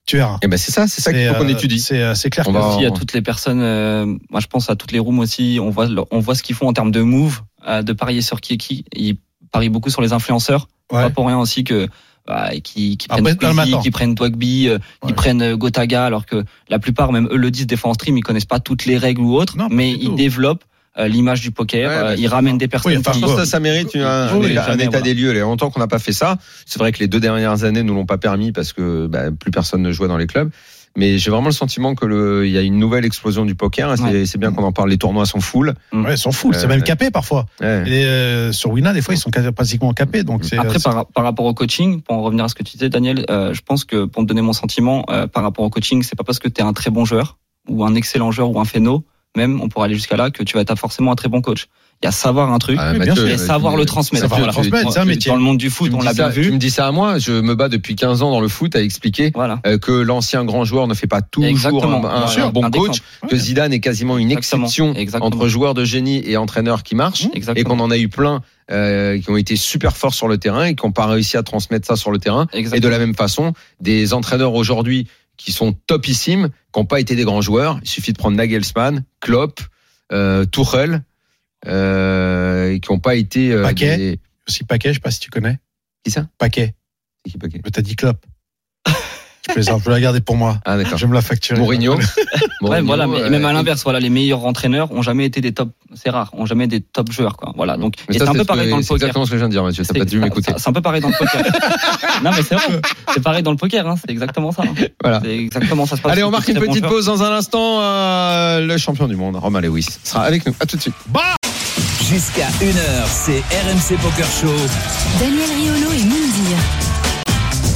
Tu verras. Et ben c'est ça, c'est ça qu'il faut qu'on euh, étudie. C'est euh, c'est clair On que va- aussi à toutes les personnes. euh, moi, je pense à toutes les rooms aussi. On voit, on voit ce qu'ils font en termes de move, euh, de parier sur qui est qui. Ils parient beaucoup sur les influenceurs. Ouais. Pas pour rien aussi que bah, qui, qui Après, prennent Squeezie, matin. qui prennent Dwagby, euh, qui prennent euh, Gotaga, alors que la plupart, même eux le disent des fois en stream, ils connaissent pas toutes les règles ou autres, Non, mais ils tout. développent euh, l'image du poker. Ouais, euh, bah, ils ramènent des personnes. Oui, enfin, qui- Je pense que ça, ça mérite un, un Oui, état, un jamais, état voilà. des lieux. Il y a longtemps qu'on n'a pas fait ça. C'est vrai que les deux dernières années nous l'ont pas permis parce que bah, plus personne ne jouait dans les clubs. Mais j'ai vraiment le sentiment que le, il y a une nouvelle explosion du poker. et C'est Ouais. c'est bien qu'on en parle. Les tournois sont full. ouais, ils sont full, c'est Euh, même capé parfois. Ouais. Et euh, sur Wina, des fois, ils sont quasi- pratiquement capés. Donc c'est Après, c'est- par, par rapport au coaching, pour en revenir à ce que tu disais, Daniel, euh, je pense que pour te donner mon sentiment, euh, par rapport au coaching, c'est pas parce que tu es un très bon joueur, ou un excellent joueur, ou un phéno, même, on pourrait aller jusqu'à là, que tu vas être forcément un très bon coach. Il y a savoir un truc, Ah, Mathieu, bien sûr. et savoir tu- le transmettre. le Voilà. transmettre, c'est un Dans métier. le monde du foot, on l'a bien ça- Tu me vu. dis ça à moi. Je me bats depuis 15 ans dans le foot à expliquer Voilà. euh, que l'ancien grand joueur ne fait pas toujours Exactement. un, un- Bien sûr. un bon Un coach, exemple. que Zidane est quasiment une Exactement. exception Exactement. entre joueurs de génie et entraîneurs qui marchent, et Exactement. qu'on en a eu plein euh, qui ont été super forts sur le terrain et qui n'ont pas réussi à transmettre ça sur le terrain. Et de la même façon, des entraîneurs aujourd'hui qui sont topissimes, qui n'ont pas été des grands joueurs. Il suffit de prendre Nagelsmann, Klopp, euh, Tuchel, et qui n'ont pas été euh, Paquet. des- aussi Paquet, je sais pas si tu connais. Qui ça? Paquet. Qui Paquet? Mais t'as dit Klopp. Je plaisante, je vais la garder pour moi. Ah d'accord. Je vais me la facturer. Mourinho. Ouais, Mourinho, voilà, mais euh, même à l'inverse, voilà, les meilleurs entraîneurs ont jamais été des top, c'est rare, ont jamais été des top joueurs, quoi. Voilà, donc, c'est un c'est peu ce pareil que- dans le C'est poker. exactement ce que je viens de dire, Mathieu. T'as C'est- pas dû m'écouter. C'est un peu pareil dans le poker. non, mais c'est vrai. C'est pareil dans le poker, hein. C'est exactement ça. hein. Voilà. C'est exactement ça se passe. Allez, on C'est marque une petite pause dans un instant. euh, le champion du monde, Romain Lewis, sera avec nous. À tout de suite. Jusqu'à 1h, c'est RMC Poker Show. Daniel Riolo et Moundir.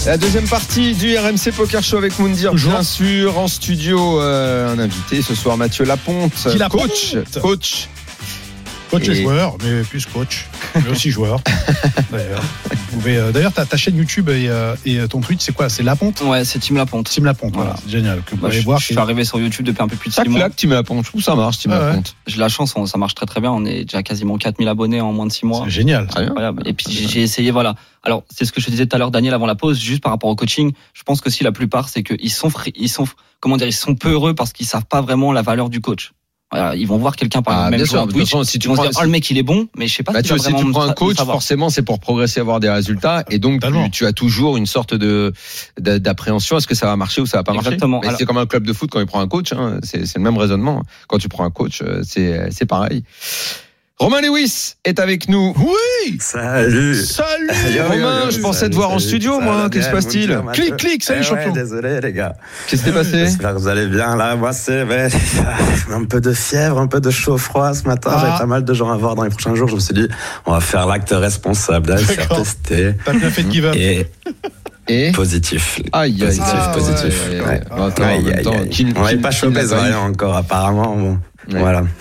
La deuxième partie du RMC Poker Show avec Moundir, Toujours. bien sûr, en studio, euh, un invité ce soir, Mathieu Laponte, Qui Laponte coach, coach. Et Et- joueur, mais plus coach, mais aussi joueur. D'ailleurs, Vous pouvez, euh, d'ailleurs, ta, ta chaîne YouTube et, euh, et ton Twitch, c'est quoi? C'est La Ponte? Ouais, c'est Team La Ponte. Sim La Ponte, voilà, Voilà. c'est génial. Que vous Bah, pouvez je, voir. je suis arrivé sur YouTube depuis un peu plus de Ça 6 mois. claque, Team Laponte. Je trouve ça marche, Team Ah ouais. Laponte. J'ai la chance, on- ça marche très très bien. On est déjà quasiment 4000 abonnés en moins de 6 mois. C'est génial. Très bien. Incroyable. Et puis j'ai essayé, voilà. Alors c'est ce que je te disais tout à l'heure, Daniel, avant la pause, juste par rapport au coaching. Je pense que si la plupart, c'est qu'ils sont, ils sont, comment dire, ils sont peu heureux parce qu'ils savent pas vraiment la valeur du coach. Voilà, ils vont voir quelqu'un par Ah, exemple même bien jouer sûr, en Twitch, façon, si ils tu vont prends- dire, oh le mec il est bon, mais je sais pas Bah, si tu vois, si tu prends un coach, forcément, c'est pour progresser, avoir des résultats, et donc tu, tu as toujours une sorte de d'a- d'appréhension. Est-ce que ça va marcher ou ça va pas marcher Exactement. Alors- C'est comme un club de foot quand il prend un coach. hein, c'est c'est le même raisonnement. Quand tu prends un coach, euh, c'est c'est pareil. Romain Lewis est avec nous. Oui Salut Salut Romain, je pensais salut, te voir en studio, moi, va qu'est-ce qui se passe-t-il Clic, clic, salut, Eh champion. ouais, Désolé les gars. Qu'est-ce qui s'est passé J'espère que vous allez bien là. Moi c'est ouais, un peu de fièvre, un peu de chaud froid ce matin. Ah. J'avais pas mal de gens à voir dans les prochains jours. Je me suis dit on va faire l'acte responsable d'aller se faire D'accord. tester bien fait de give up. et Et positif. aïe, aïe, Positif, aïe, positif. aïe, Ouais. aïe. Attends, en Aïe, même aïe, temps, aïe. qui- On n'avait pas chopé pas encore apparemment. Bon, Ouais. Voilà.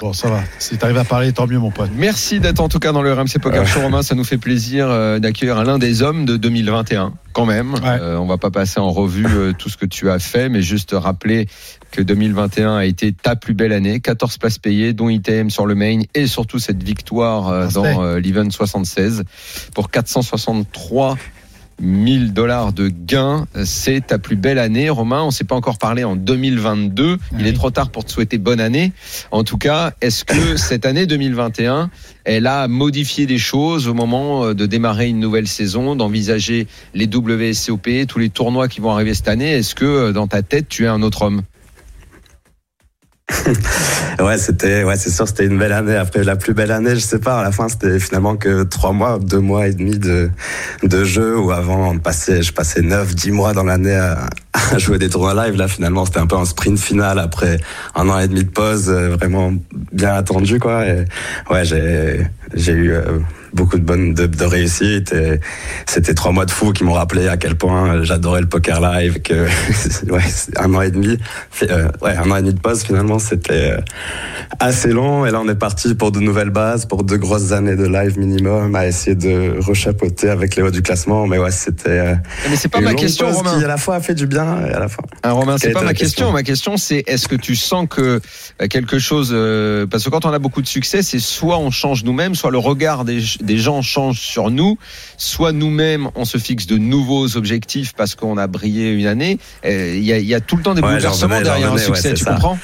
Bon, ça va. Si t'arrives à parler, tant mieux, mon pote. Merci d'être en tout cas dans le RMC Poker Show, Romain. Ça nous fait plaisir euh, d'accueillir l'un des hommes de 2021, quand même. Ouais. Euh, on va pas passer en revue euh, tout ce que tu as fait, mais juste rappeler que 2021 a été ta plus belle année. 14 places payées, dont ITM sur le main et surtout cette victoire euh, dans euh, l'event 76 pour 463 1000 dollars de gains, c'est ta plus belle année, Romain. On s'est pas encore parlé en 2022. Il Oui. est trop tard pour te souhaiter bonne année. En tout cas, est-ce que cette année 2021, elle a modifié des choses au moment euh, de démarrer une nouvelle saison, d'envisager les WSCOP, tous les tournois qui vont arriver cette année? Est-ce que euh, dans ta tête, tu es un autre homme? Ouais, c'était, ouais, c'est sûr, c'était une belle année. Après, la plus belle année, je sais pas, à la fin, c'était finalement que trois mois, deux mois et demi de, de jeu, où avant, on passait, je passais neuf, dix mois dans l'année à, à jouer des tournois live. Là, finalement, c'était un peu un sprint final après un an et demi de pause, euh, vraiment bien attendu, quoi. Et ouais, j'ai, j'ai eu, euh, beaucoup de bonnes de, de réussite et c'était trois mois de fou qui m'ont rappelé à quel point j'adorais le poker live que ouais un an et demi euh, ouais un an et demi de pause finalement c'était euh, assez long et là on est parti pour de nouvelles bases pour de grosses années de live minimum à essayer de rechapeauter avec les hauts du classement mais ouais c'était euh, Mais c'est pas ma question, pause Romain. qui à la fois a fait du bien et à la fin Ah, Romain, c'est pas ma question. question Ma question, c'est est-ce que tu sens que quelque chose, parce que quand on a beaucoup de succès, c'est soit on change nous-mêmes, soit le regard des, des gens change sur nous, soit nous-mêmes on se fixe de nouveaux objectifs parce qu'on a brillé une année. Euh, Il y, a, il y a tout le temps des Ouais, bouleversements venais, derrière un venais, ouais, succès. c'est tu ça. comprends?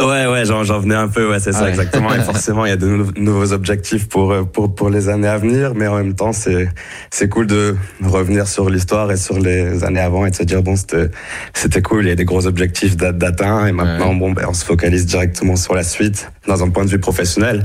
Ouais, ouais, j'en, venais un peu, ouais, c'est Ah ça, ouais. exactement. Et forcément, il y a de nou- nouveaux objectifs pour, euh, pour, pour les années à venir, mais en même temps, c'est, c'est cool de revenir sur l'histoire et sur les années avant et de se dire, bon, c'était, c'était cool, il y a des gros objectifs d'a- d'atteint, et maintenant, Ouais. bon, ben, on se focalise directement sur la suite, dans un point de vue professionnel.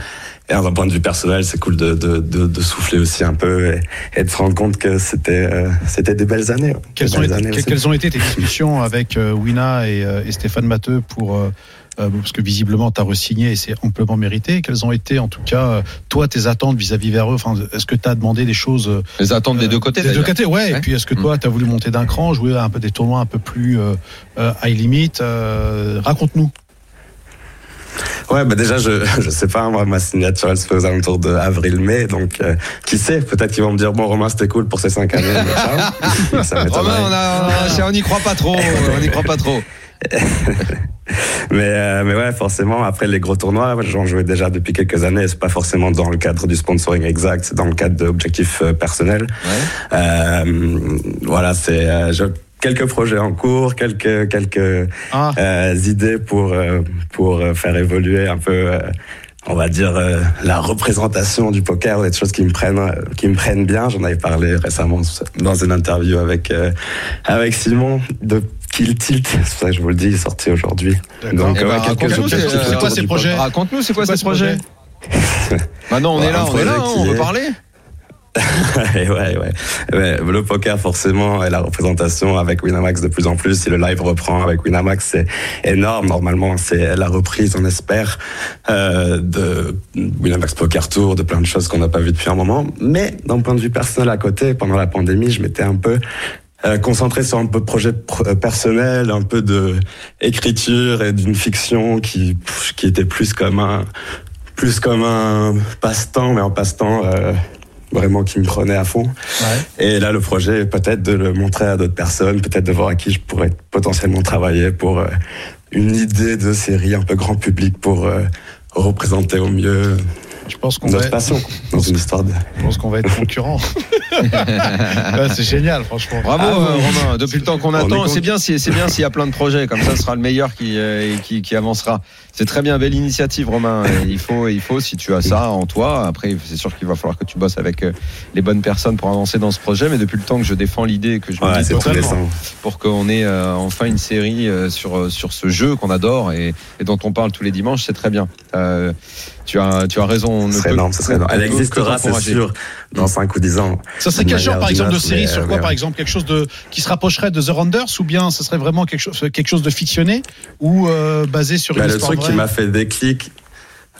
Et dans un point de vue personnel, c'est cool de, de, de, de souffler aussi un peu et, et de se rendre compte que c'était, euh, c'était des belles années. Quelles Des ont, quelles ont été tes discussions avec euh, Wina et, euh, et Stéphane Matteux pour euh, parce que visiblement tu as re-signé et c'est amplement mérité. Quelles ont été en tout cas euh, toi tes attentes vis-à-vis vers eux? Enfin, est-ce que tu as demandé des choses Les attentes des deux côtés. Des deux côtés, ouais. Ouais. Et puis est-ce que toi tu as voulu monter d'un cran, jouer à un peu des tournois un peu plus euh, high limit euh, Raconte-nous. Ouais, bah déjà, je, je sais pas, moi, ma signature, elle se fait aux alentours de avril-mai, donc euh, qui sait, peut-être qu'ils vont me dire, bon, Romain, c'était cool pour ces cinq années, mais ciao. Ça m'étonnerait. Romain, on, a, on n'y croit pas trop. On n'y croit pas trop. Mais, euh, mais ouais, forcément, après les gros tournois, j'en jouais déjà depuis quelques années, c'est pas forcément dans le cadre du sponsoring exact, c'est dans le cadre d'objectifs euh, personnels. Ouais. Euh, voilà, c'est euh, j'ai quelques projets en cours, quelques quelques Ah, euh, idées pour euh, pour euh, faire évoluer un peu euh, on va dire euh, la représentation du poker, des choses qui me prennent, qui me prennent bien. J'en avais parlé récemment dans une interview avec euh, avec Simon de Kill Tilt. C'est pour ça que je vous le dis, il est sorti aujourd'hui. Donc Eh ben, raconte-nous, c'est- quoi ces projets Raconte-nous, c'est quoi C'est ce quoi ce projet Maintenant, on est là, on est là, on veut est- parler. ouais, ouais, ouais. Le poker, forcément, et la représentation avec Winamax de plus en plus. Si le live reprend avec Winamax, c'est énorme. Normalement, c'est la reprise, on espère, euh, de Winamax Poker Tour, de plein de choses qu'on n'a pas vues depuis un moment. Mais d'un point de vue personnel à côté, pendant la pandémie, je m'étais un peu euh, concentré sur un peu projet pr- euh, personnel, un peu de écriture et d'une fiction qui, qui était plus comme un, plus comme un passe-temps, mais un passe-temps euh, vraiment qui me prenait à fond. Et là, le projet peut-être de le montrer à d'autres personnes, peut-être de voir à qui je pourrais potentiellement travailler pour euh, une idée de série un peu grand public pour euh, représenter au mieux Je pense qu'on va, notre passion dans une histoire de... je pense qu'on va être concurrents. Ouais, c'est génial, franchement. Bravo Ah, euh. Romain, depuis le temps qu'on attend, c'est bien, si- c'est bien s'il y a plein de projets, comme ça ce sera le meilleur qui, euh, qui, qui avancera. C'est très bien, belle initiative Romain. Et il faut, il faut si tu as ça en toi. Après, c'est sûr qu'il va falloir que tu bosses avec euh, les bonnes personnes pour avancer dans ce projet. Mais depuis le temps que je défends l'idée, que je Ouais, milite c'est pour, qu'on ait euh, enfin une série euh, sur sur ce jeu qu'on adore et, et dont on parle tous les dimanches, c'est très bien. Euh, tu as, tu as raison. on Ce serait peut- énorme, ce serait énorme. on Elle existera, c'est sûr, dans 5 ou 10 ans. Ça serait quel genre, par exemple, de série mais, sur euh, quoi, mais, par euh, exemple, quelque chose de qui se rapprocherait de The Rounders ou bien ce serait vraiment quelque chose, quelque chose de fictionné ou euh, basé sur Bah, une le histoire truc qui m'a fait déclic,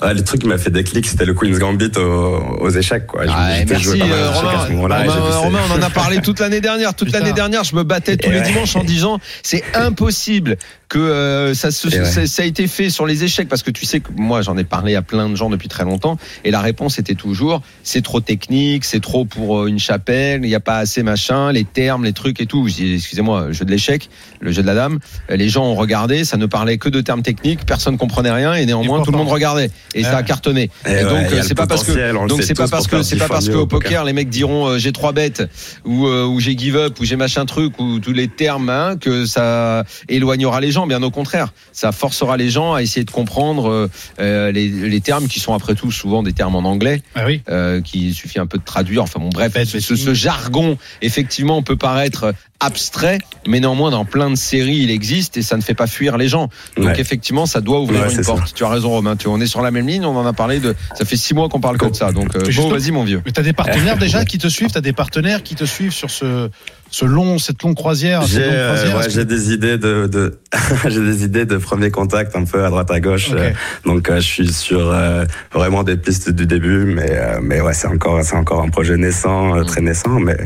ouais, le truc qui m'a fait déclic, c'était le Queen's Gambit aux, aux échec. Quoi. Ah, merci euh, échecs Romain. j'ai Romain, on en a parlé toute l'année dernière. Toute l'année dernière, je me battais tous Et les ouais. dimanches en disant c'est impossible que euh, ça, se, ouais. ça, a été fait sur les échecs parce que tu sais que moi j'en ai parlé à plein de gens depuis très longtemps et la réponse était toujours c'est trop technique, c'est trop pour euh, une chapelle, il n'y a pas assez machin, les termes, les trucs et tout. Je dis excusez-moi, jeu de l'échec, le jeu de la dame, euh, les gens ont regardé, ça ne parlait que de termes techniques, personne comprenait rien et néanmoins Et tout le monde regardait et ça a Ouais. cartonné. Et Et, ouais, donc a euh, c'est pas parce que donc c'est pas parce que c'est pas parce qu'au au poker. poker les mecs diront euh, j'ai trois bêtes ou euh, ou j'ai give up ou j'ai machin truc ou tous les termes hein, que ça éloignera les gens bien au contraire ça forcera les gens à essayer de comprendre euh, les, les termes qui sont après tout souvent des termes en anglais Ah oui. euh, qu'il suffit un peu de traduire enfin bon bref ce, jargon effectivement peut paraître abstrait mais néanmoins dans plein de séries il existe et ça ne fait pas fuir les gens donc Ouais. effectivement ça doit ouvrir Ouais, une ça. porte tu as raison Romain tu, on est sur la même ligne on en a parlé de ça fait six mois qu'on parle comme ça donc euh, bon vas-y mon vieux Mais t'as des partenaires déjà qui te suivent, t'as des partenaires qui te suivent sur ce ce long, cette longue croisière. J'ai euh, ouais, que- des idées de, de j'ai des idées de premier contact un peu à droite à gauche. Euh, donc euh, je suis sur euh, vraiment des pistes du début, mais euh, mais ouais c'est encore c'est encore un projet naissant, euh, très naissant, mais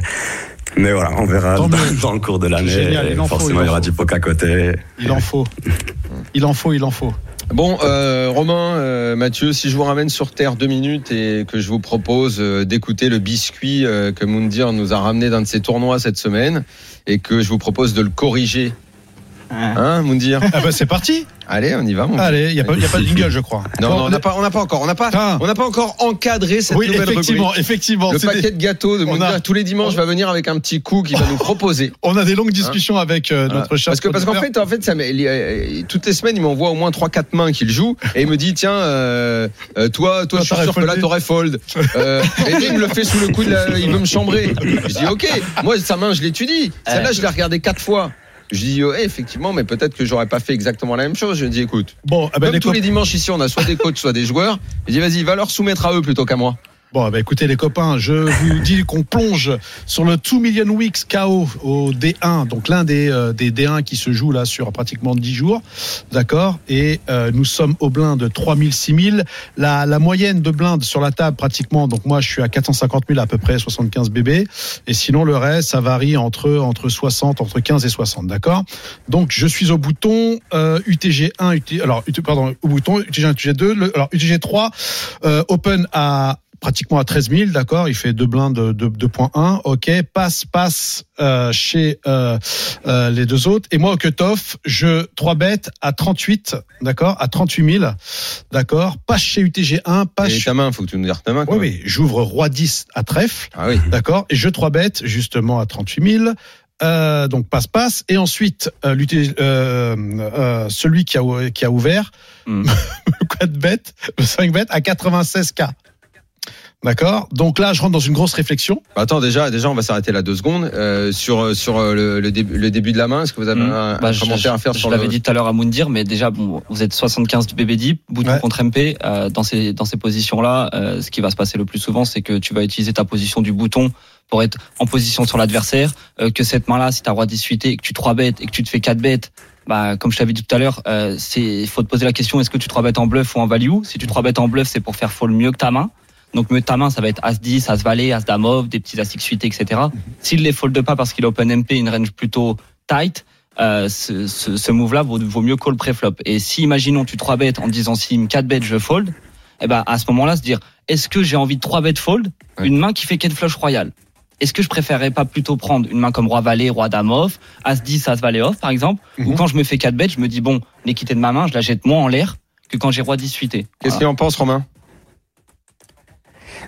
mais voilà on verra dans, le cours de l'année. Forcément il y aura du poker à côté. Il en faut. Il en faut, il en faut. Bon, euh, Romain, euh, Mathieu, si je vous ramène sur Terre deux minutes et que je vous propose euh, d'écouter le biscuit euh, que Moundir nous a ramené d'un de ses tournois cette semaine et que je vous propose de le corriger, hein, Moundir Ah bah c'est parti. Allez, on y va. Mon Allez, il y a pas, y a pas de jingle, je crois. non, on n'a pas, on n'a pas encore, on n'a pas, Putain. on n'a pas encore encadré cette oui, nouvelle effectivement, rubrique. effectivement. Le c'est paquet des- de gâteaux de On Moundir a- tous les dimanches va venir avec un petit coup qu'il va nous proposer. On a des longues discussions avec euh, notre cher Parce que parce qu'en producteur. fait en fait ça m'est- euh, toutes les semaines il m'envoie au moins 3 4 mains qu'il joue et il me dit tiens euh, euh, toi toi je suis t'aurais sûr que là foldé. t'aurais fold euh, et lui, il me le fait sous le coup de la- il veut me chambrer je dis OK moi sa main je l'étudie celle-là je l'ai regardée quatre fois je dis ouais, effectivement mais peut-être que j'aurais pas fait exactement la même chose. Je dis écoute Bon, ah bah, comme les tous les dimanches ici on a soit des coachs soit des joueurs. Je dis vas-y va leur soumettre à eux plutôt qu'à moi Bon, bah, écoutez les copains, je vous dis qu'on plonge sur le 2 Million Weeks KO au D1, donc l'un des, euh, des D1 qui se joue là sur pratiquement 10 jours, d'accord? Et euh, nous sommes au blind de 3000, 6000. La, la moyenne de blind sur la table pratiquement, donc moi je suis à 450 000 à peu près, 75 bébés, et sinon le reste ça varie entre, entre 60, entre 15 et 60, d'accord? Donc je suis au bouton euh, UTG 1, UT, alors pardon, au bouton UTG 1, UTG 2, le, alors UTG 3, euh, open à pratiquement à 13 000, d'accord. Il fait deux blindes de, de, 2.1, ok. Passe, passe euh, chez euh, euh, les deux autres. Et moi au cutoff, je trois bêtes à 38, d'accord, à 38 000, d'accord. Passe chez UTG 1, passe. et chez- ta main faut que tu nous dises ta main Oui, oui. J'ouvre roi 10 à trèfle, ah oui d'accord. Et je trois bêtes justement à 38 000. euh, donc passe passe, et ensuite euh, euh, euh, celui qui a qui a ouvert le 4 bet, le 5 bet à 96k. D'accord. Donc là, je rentre dans une grosse réflexion. Bah, Attends, déjà, déjà, on va s'arrêter là deux secondes. Euh, sur sur euh, le, le, début, le début de la main, est-ce que vous avez Hmm. un, Bah, un je- commentaire à faire je, sur je l'avais le... dit tout à l'heure à Moundir, mais déjà, bon, vous êtes 75 du BB10, bouton Ouais. contre MP. euh, dans ces, dans ces positions-là, euh, ce qui va se passer le plus souvent, c'est que tu vas utiliser ta position du bouton pour être en position sur l'adversaire. euh, que cette main-là, si tu as roi 10 suité et que tu 3 bêtes et que tu te fais 4 bêtes, bah, comme je t'avais dit tout à l'heure, euh, c'est faut te poser la question est-ce que tu 3 bêtes en bluff ou en value? Si tu 3 bêtes en bluff, c'est pour faire fold mieux que ta main. Donc mieux ta main, ça va être As 10, As Valet, As Dame off, des petits As X suité, etc. S'il les fold pas parce qu'il a open MP, une range plutôt tight, euh, ce, ce, ce move-là vaut, vaut mieux call pré-flop. Et si, imaginons, tu 3 bêtes en disant si il me 4 bêtes, je fold, eh ben, à ce moment-là, se dire, est-ce que j'ai envie de 3 bêtes fold, Ouais. une main qui fait 4 flush royal? Est-ce que je préférerais pas plutôt prendre une main comme roi valet, roi dame off, as 10, as valet off, par exemple, ou Mhm. quand je me fais 4 bêtes, je me dis, bon, l'équité de ma main, je la jette moins en l'air que quand j'ai roi 10 suité. Qu'est-ce qu'il en pense, Romain?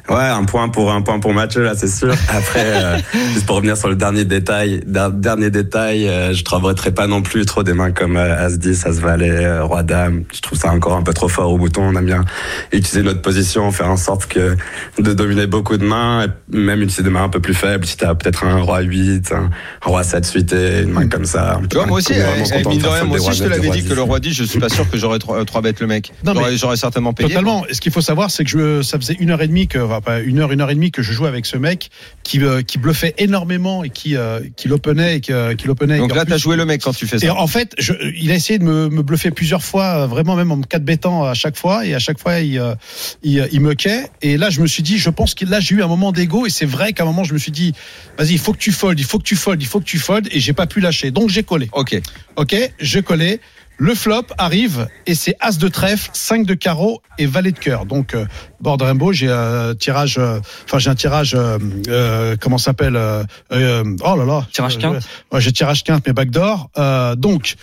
Ouais, un point pour un point pour Mathieu là, c'est sûr. Après, euh, juste pour revenir sur le dernier détail, der- dernier détail, euh, je travaillerai pas non plus trop des mains comme euh, As 10, As Valet, euh, Roi Dame. Je trouve ça encore un peu trop fort au bouton. On aime bien utiliser notre position, faire en sorte que de dominer beaucoup de mains, et même utiliser des mains un peu plus faibles. Si t'as peut-être un Roi 8, un, Roi 7 suité, une main comme ça. Tu vois, moi aussi, eh, eh, mine de rien, moi aussi, je te l'avais dit que 10. le roi 10, je suis pas sûr que j'aurais trois, trois bêtes le mec. J'aurais- certainement payé. Totalement. Et ce qu'il faut savoir, c'est que je, ça faisait une heure et demie que, une heure, une heure et demie que je jouais avec ce mec qui, euh, qui bluffait énormément et qui, euh, qui l'openait et qui, euh, qui l'openait. Donc Et là, plus- t'as joué le mec quand tu fais Et ça. en fait, je, il a essayé de me, me bluffer plusieurs fois, euh, vraiment même en me 4 bêtant à chaque fois, et à chaque fois il, euh, il, il me quai. Et là, je me suis dit, je pense que là j'ai eu un moment d'ego, et c'est vrai qu'à un moment je me suis dit, vas-y, il faut que tu fold, il faut que tu fold, il faut que tu fold, et j'ai pas pu lâcher. Donc j'ai collé. Ok. Ok, je collais. Le flop arrive et c'est As de trèfle, 5 de carreau et Valet de cœur. Donc euh, board rainbow, j'ai un tirage, euh, enfin j'ai un tirage, euh, euh, comment ça s'appelle euh, euh, Oh là là, Tirage Euh, quinte Ouais, j'ai tirage quinte mais backdoor. Euh, donc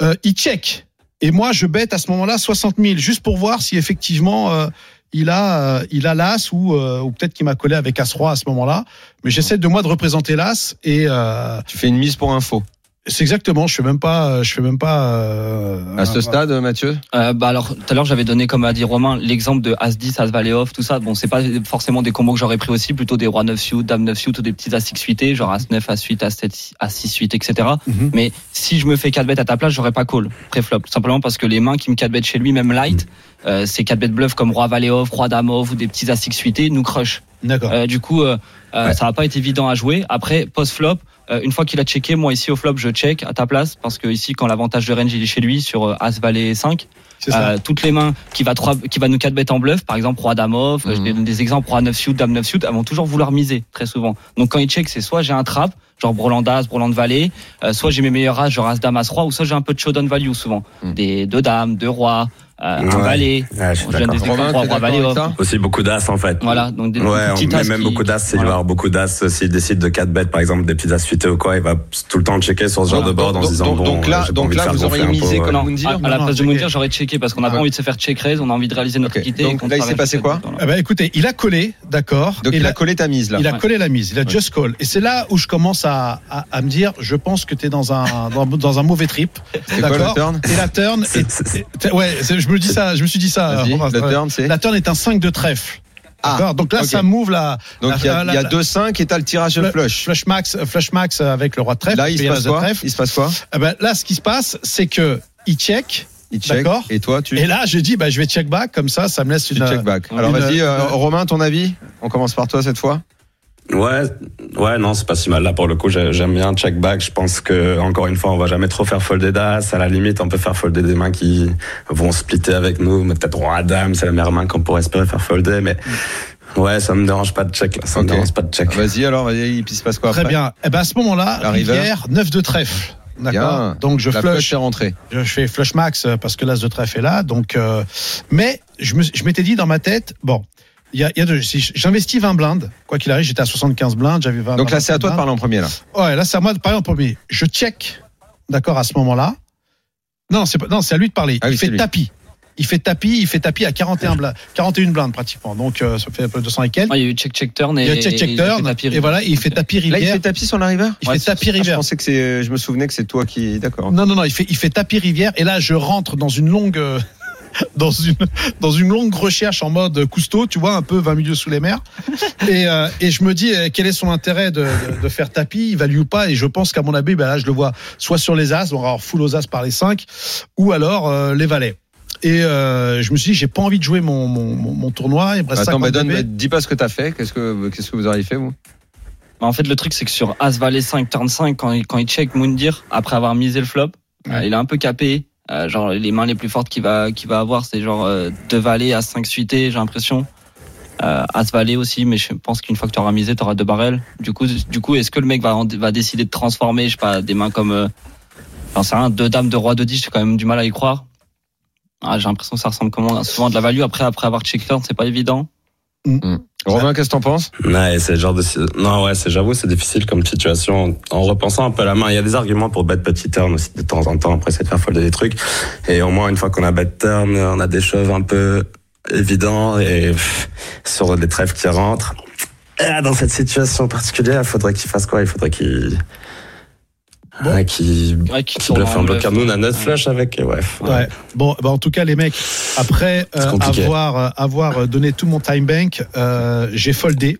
euh, il check et moi je bête à ce moment-là 60 000 juste pour voir si effectivement euh, il a euh, il a l'as ou euh, ou peut-être qu'il m'a collé avec as roi à ce moment-là. Mais j'essaie de moi de représenter l'as et euh, Tu fais une mise pour info. C'est exactement. Je fais même pas. Je fais même pas. euh, À ce stade, Mathieu? Euh, bah alors tout à l'heure j'avais donné comme a dit Romain l'exemple de As 10, As Valet off, tout ça. Bon c'est pas forcément des combos que j'aurais pris aussi, plutôt des rois 9 suit, dame 9 suit ou des petits As 6 suités, genre As 9, As 8, As 7, As 6 suite, etc. Mais si je me fais 4 bêtes à ta place, j'aurais pas call pré-flop, tout simplement parce que les mains qui me 4 bêtes chez lui, même light, euh, c'est 4 bêtes bluff comme roi Valet off, roi dame off ou des petits As 6 suités, nous crush. D'accord. Euh, du coup, euh, euh, Ouais. ça va pas être évident à jouer. Après, post-flop, euh, une fois qu'il a checké, moi ici au flop, je check à ta place parce que ici, quand l'avantage de range il est chez lui sur euh, As Valet 5, C'est ça. euh, toutes les mains qui va trois, qui va nous 4 bêtes en bluff, par exemple roi dame off, Mhm. je donne des exemples roi 9 suit, dame 9 suit, elles vont toujours vouloir miser très souvent. Donc quand il check, c'est soit j'ai un trap, genre Broland As, Broland Valet, euh, soit j'ai mes meilleurs as, genre As Dame As Roi, ou soit j'ai un peu de showdown value souvent, Mhm. des deux dames, deux rois, euh, un Ouais. valet. Ouais, je suis Je donne des Valet Aussi beaucoup d'as en fait. Voilà, donc des, Ouais, des on petites met as même qui- beaucoup d'as, s'il voilà. va avoir beaucoup d'as, s'il décide de 4 bêtes, par exemple, des petites as suitées ou quoi, il va tout le temps checker sur ce genre de board en donc, se disant, donc- bon, donc euh, là, donc là vous auriez peu, misé ouais. comme Non, Moundir à, à la place de. Moundir, j'aurais checké parce qu'on n'a Ah pas envie de se faire check raise, on a envie de réaliser notre équité. Donc là, il s'est passé quoi. Eh ben, écoutez, il a collé, d'accord. Donc il a collé ta mise là. il a collé la mise, il a just call. Et c'est là où je commence à, me dire, je pense que tu es dans un, dans, dans un mauvais trip. D'accord Et la turn, ouais, je me dis ça, je me suis dit ça. Romain, ouais. turn. La turn est un 5 de trèfle. Ah, D'accord Donc là, ça move la, Donc la- il y a, la- y a la- 2-5 et t'as le tirage Le- flush. flush max, flush max avec le roi de trèfle. Là, il se passe de quoi trèfle. Il se passe quoi Eh ben, là, ce qui se passe, c'est que il check. Il check. D'accord. Et toi, tu, Et là, j'ai dit, bah, je vais check back, comme ça, ça me laisse tu une. check back. Alors une- vas-y, euh, une- Romain, ton avis? On commence par toi cette fois. Ouais, ouais, non, c'est pas si mal. Là, pour le coup, j'ai- j'aime bien check back. Je pense que, encore une fois, on va jamais trop faire folder d'as. À la limite, on peut faire folder des mains qui vont splitter avec nous. Mais peut-être roi dame, c'est la meilleure main qu'on pourrait espérer faire folder. Mais ouais, ça me dérange pas de check. Là. Ça Ok. me dérange pas de check. Vas-y, alors, vas-y, il se passe quoi Très après bien. Eh ben, à ce moment-là, La river. rivière, 9 de trèfle. D'accord. Donc, je La flush. flush est rentrée. je fais flush max euh, parce que l'as de trèfle est là. Donc, euh, mais je m'étais dit dans ma tête, bon, il y a, il y a deux, si j'investis 20 blindes, quoi qu'il arrive, j'étais à 75 blindes, j'avais 20. Donc là, c'est à toi de 25 parler en premier là. Ouais, là, c'est à moi de parler en premier. Je check, d'accord, à ce moment-là. Non, c'est pas, non, c'est à lui de parler. Ah il fait tapis. il fait tapis, il fait tapis à 41 blindes, 41 blindes pratiquement. Donc euh, ça fait un peu 200 et quelques. Ouais, il y a eu check check turn et il y a check check turn fait tapis et voilà, il fait tapis Là, il rivière. fait tapis sur la rivière Il Ouais, fait tapis Ah, je rivière. pensais que c'est, je me souvenais que c'est toi qui, d'accord. Non, non, non, il fait, il fait tapis rivière. Et là, je rentre dans une longue, euh, dans une, dans une longue recherche en mode Cousteau, tu vois, un peu 20 milieux sous les mers. Et, euh, et je me dis, euh, quel est son intérêt de, de, de faire tapis, il value ou pas? Et je pense qu'à mon avis, ben là, je le vois soit sur les As, donc alors full aux As par les 5, ou alors euh, les Valets. Et euh, je me suis dit, j'ai pas envie de jouer mon, mon, mon, mon tournoi. Il me reste Attends, bah 52 donne, bah, dis pas ce que t'as fait. Qu'est-ce que, qu'est-ce que vous auriez fait, vous? Bah, en fait, le truc, c'est que sur As Valet 5, turn 5, quand il, quand il check Moundir, après avoir misé le flop, euh, il est un peu capé. Euh, genre, les mains les plus fortes qu'il va, qu'il va avoir, c'est genre euh, deux valets à 5 suités, j'ai l'impression. Euh, As Valet aussi, mais je pense qu'une fois que tu auras misé, tu auras deux barrels. Du coup, du coup est-ce que le mec va, va décider de transformer, je sais pas, des mains comme. Euh, j'en sais rien, deux dames, deux rois, deux 10, j'ai quand même du mal à y croire. Ah, j'ai l'impression que ça ressemble comment, souvent à de la value. Après, après avoir check turn, c'est pas évident. Romain, qu'est-ce que t'en penses? Ouais, c'est le genre de non ouais, c'est j'avoue c'est difficile comme situation en repensant un peu à la main. Il y a des arguments pour bet petit turn aussi de temps en temps. Après c'est de faire folder des trucs et au moins une fois qu'on a bet turn, on a des choses un peu évidentes et pff, sur les trèfles qui rentrent. Ah, Dans cette situation particulière, il faudrait qu'il fasse quoi? Il faudrait qu'il Bon. Ouais, qu'il Ouais, qui tourne bluffe un bluff. blocker. Nous on a notre flush avec ouais. Ouais. Bon, bah en tout cas, les mecs, après euh, avoir euh, avoir donné tout mon time bank, euh, j'ai foldé.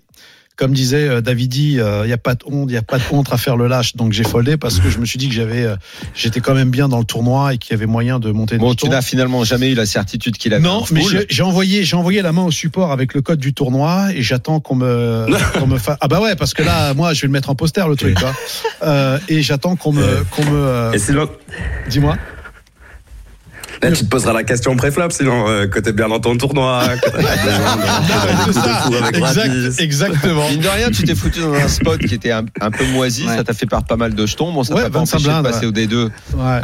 Comme disait euh, Davidi, il y a pas de honte, il y a pas de honte à faire le lâche, donc j'ai foldé parce que je me suis dit que j'avais, euh, j'étais quand même bien dans le tournoi et qu'il y avait moyen de monter. Bon, tu n'as finalement jamais eu la certitude qu'il avait. Non, mais j'ai j'ai envoyé, j'ai envoyé la main au support avec le code du tournoi et j'attends qu'on me, qu'on me fasse. Ah bah ouais, parce que là, moi, je vais le mettre en poster le truc, quoi. Euh, et j'attends qu'on me, qu'on me. euh, Dis-moi. Là, tu te poseras la question pré-flop, sinon euh, que t'es bien dans ton tournoi, que t'as de- de de Exact- exactement. Mine de rien, tu t'es foutu dans un spot qui était un, un peu moisi, Ouais. ça t'a fait perdre pas mal de jetons. Bon, ça Ouais, t'a pas 25 empêché de blindes, passer au D2, Ouais.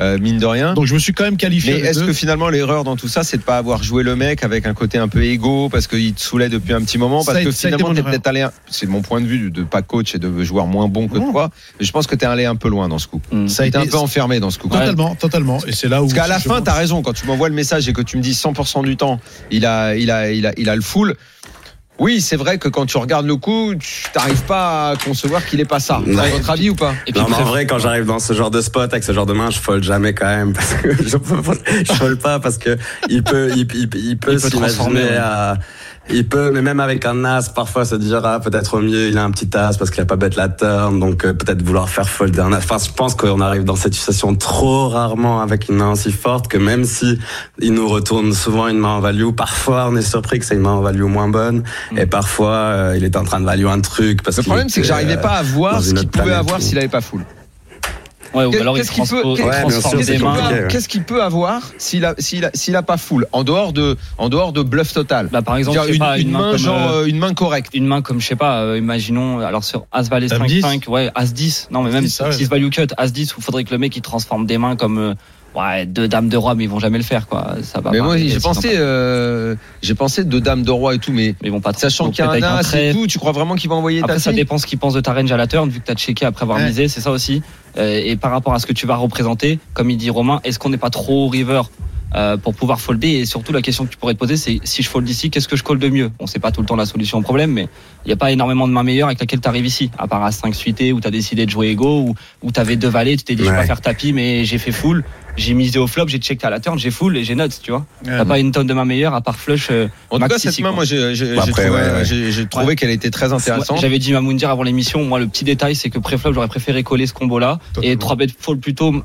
euh, mine de rien. Donc je me suis quand même qualifié. Mais est-ce que finalement l'erreur dans tout ça, c'est de pas avoir joué le mec avec un côté un peu égo parce qu'il te saoulait depuis un petit moment Parce a que finalement t'es peut-être allé, c'est mon point de vue de pas coach et de joueur moins bon que toi, mais je pense que t'es allé un peu loin dans ce coup. Hmm. ça a été un peu enfermé dans ce coup. Totalement, totalement. Et c'est là où. Parce qu'à la fin, t'as raison. Quand tu m'envoies le message et que tu me dis 100% du temps, il a, il a, il a, il a le full. Oui, c'est vrai que quand tu regardes le coup, tu t'arrives pas à concevoir qu'il est pas ça. Non. À votre avis ou pas? Et puis, Non, mais en vrai, quand j'arrive dans ce genre de spot avec ce genre de main, je fold jamais quand même parce que je, je fold pas parce que il peut, il, il- il peut Il peut ouais. Il peut, mais même avec un as, parfois se dire ah peut-être au mieux il a un petit as parce qu'il a pas bête la turn, donc euh, peut-être vouloir faire folder un as. Enfin, je pense qu'on arrive dans cette situation trop rarement avec une main aussi forte que même si il nous retourne souvent une main en value, parfois on est surpris que c'est une main en value moins bonne. Et parfois euh, il est en train de value un truc parce Le problème, c'est que j'arrivais euh, pas à voir dans ce qu'il pouvait avoir s'il avait pas full. Ouais, ou alors il Qu'est-ce qu'il peut, transpose, qu'est-ce des qu'il peut- mains. compliqué, ouais. qu'est-ce qu'il peut avoir s'il a, s'il a, s'il a pas full en dehors de, en dehors de bluff total? Bah, par exemple, une, pas, une main, comme, genre euh, une main correcte. une main comme je sais pas euh, imaginons alors sur As Valet Dame 5 10. 5 ouais As 10 non mais même 10, ah ouais. 6 value cut As 10 où faudrait que le mec il transforme des mains comme euh, ouais deux dames de roi mais ils vont jamais le faire quoi ça va Mais moi, j'ai c'est pensé, euh, j'ai pensé de dame de roi et tout, mais mais ils vont pas sachant qu'il y a as et trèfle. tout, tu crois vraiment qu'il va envoyer après ça dépend ce qu'il pense de ta range à la turn vu que t'as checké après avoir Ouais. misé c'est ça aussi Euh, et par rapport à ce que tu vas représenter comme il dit Romain est-ce qu'on n'est pas trop river? Euh, pour pouvoir folder et surtout la question que tu pourrais te poser c'est si je fold ici qu'est-ce que je colle de mieux? On sait pas tout le temps la solution au problème mais il n'y a pas énormément de mains meilleures avec laquelle tu arrives ici à part à 5 suité où tu as décidé de jouer ego ou où tu avais deux valets tu t'es dit je vais Ouais. pas faire tapis mais j'ai fait full j'ai misé au flop j'ai checké à la turn j'ai full et j'ai nuts tu vois t'as Ouais. pas une tonne de mains meilleures à part flush euh, En tout cas, cette main, quoi. moi, j'ai j'ai- Bah trouvé, ouais, ouais. trouvé Ouais. qu'elle était très intéressante. J'avais dit à Moundir avant l'émission, moi le petit détail c'est que pré-flop j'aurais préféré coller ce combo là et Totalement. 3 bet fold plutôt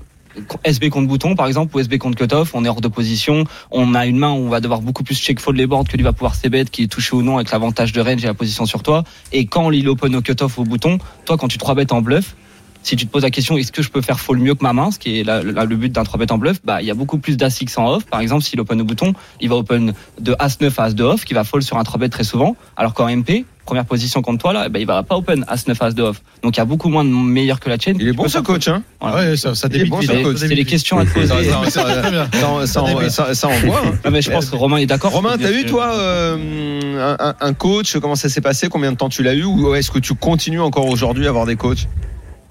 SB contre bouton par exemple ou SB contre cutoff, on est hors de position, on a une main où on va devoir beaucoup plus check fold les boards que lui va pouvoir c-bet qui est touché ou non avec l'avantage de range et la position sur toi et quand il open au cutoff au bouton, toi quand tu 3 bet en bluff si tu te poses la question est-ce que je peux faire fold mieux que ma main, ce qui est le but d'un 3 bet en bluff, bah il y a beaucoup plus d'as X en off. Par exemple, s'il open au bouton, il va open de as 9 à as 2 off, qui va fold sur un 3 bet très souvent, alors qu'en MP, première position contre toi là, eh ben, il va pas open as 9 à as 2 off. Donc il y a beaucoup moins de meilleurs que la chaîne. Il est bon ce coach, hein Voilà. Ouais, ça, ça Il est débite bon, ce C'est les questions à te poser. Ça, ça, ça, Très bien. ça, ça, ça, ça, ça envoie. hein. Ah, mais je pense que Romain est d'accord. Romain, t'as eu toi euh, un, coach? Comment ça s'est passé? Combien de temps tu l'as eu? Ou est-ce que tu continues encore aujourd'hui à avoir des coachs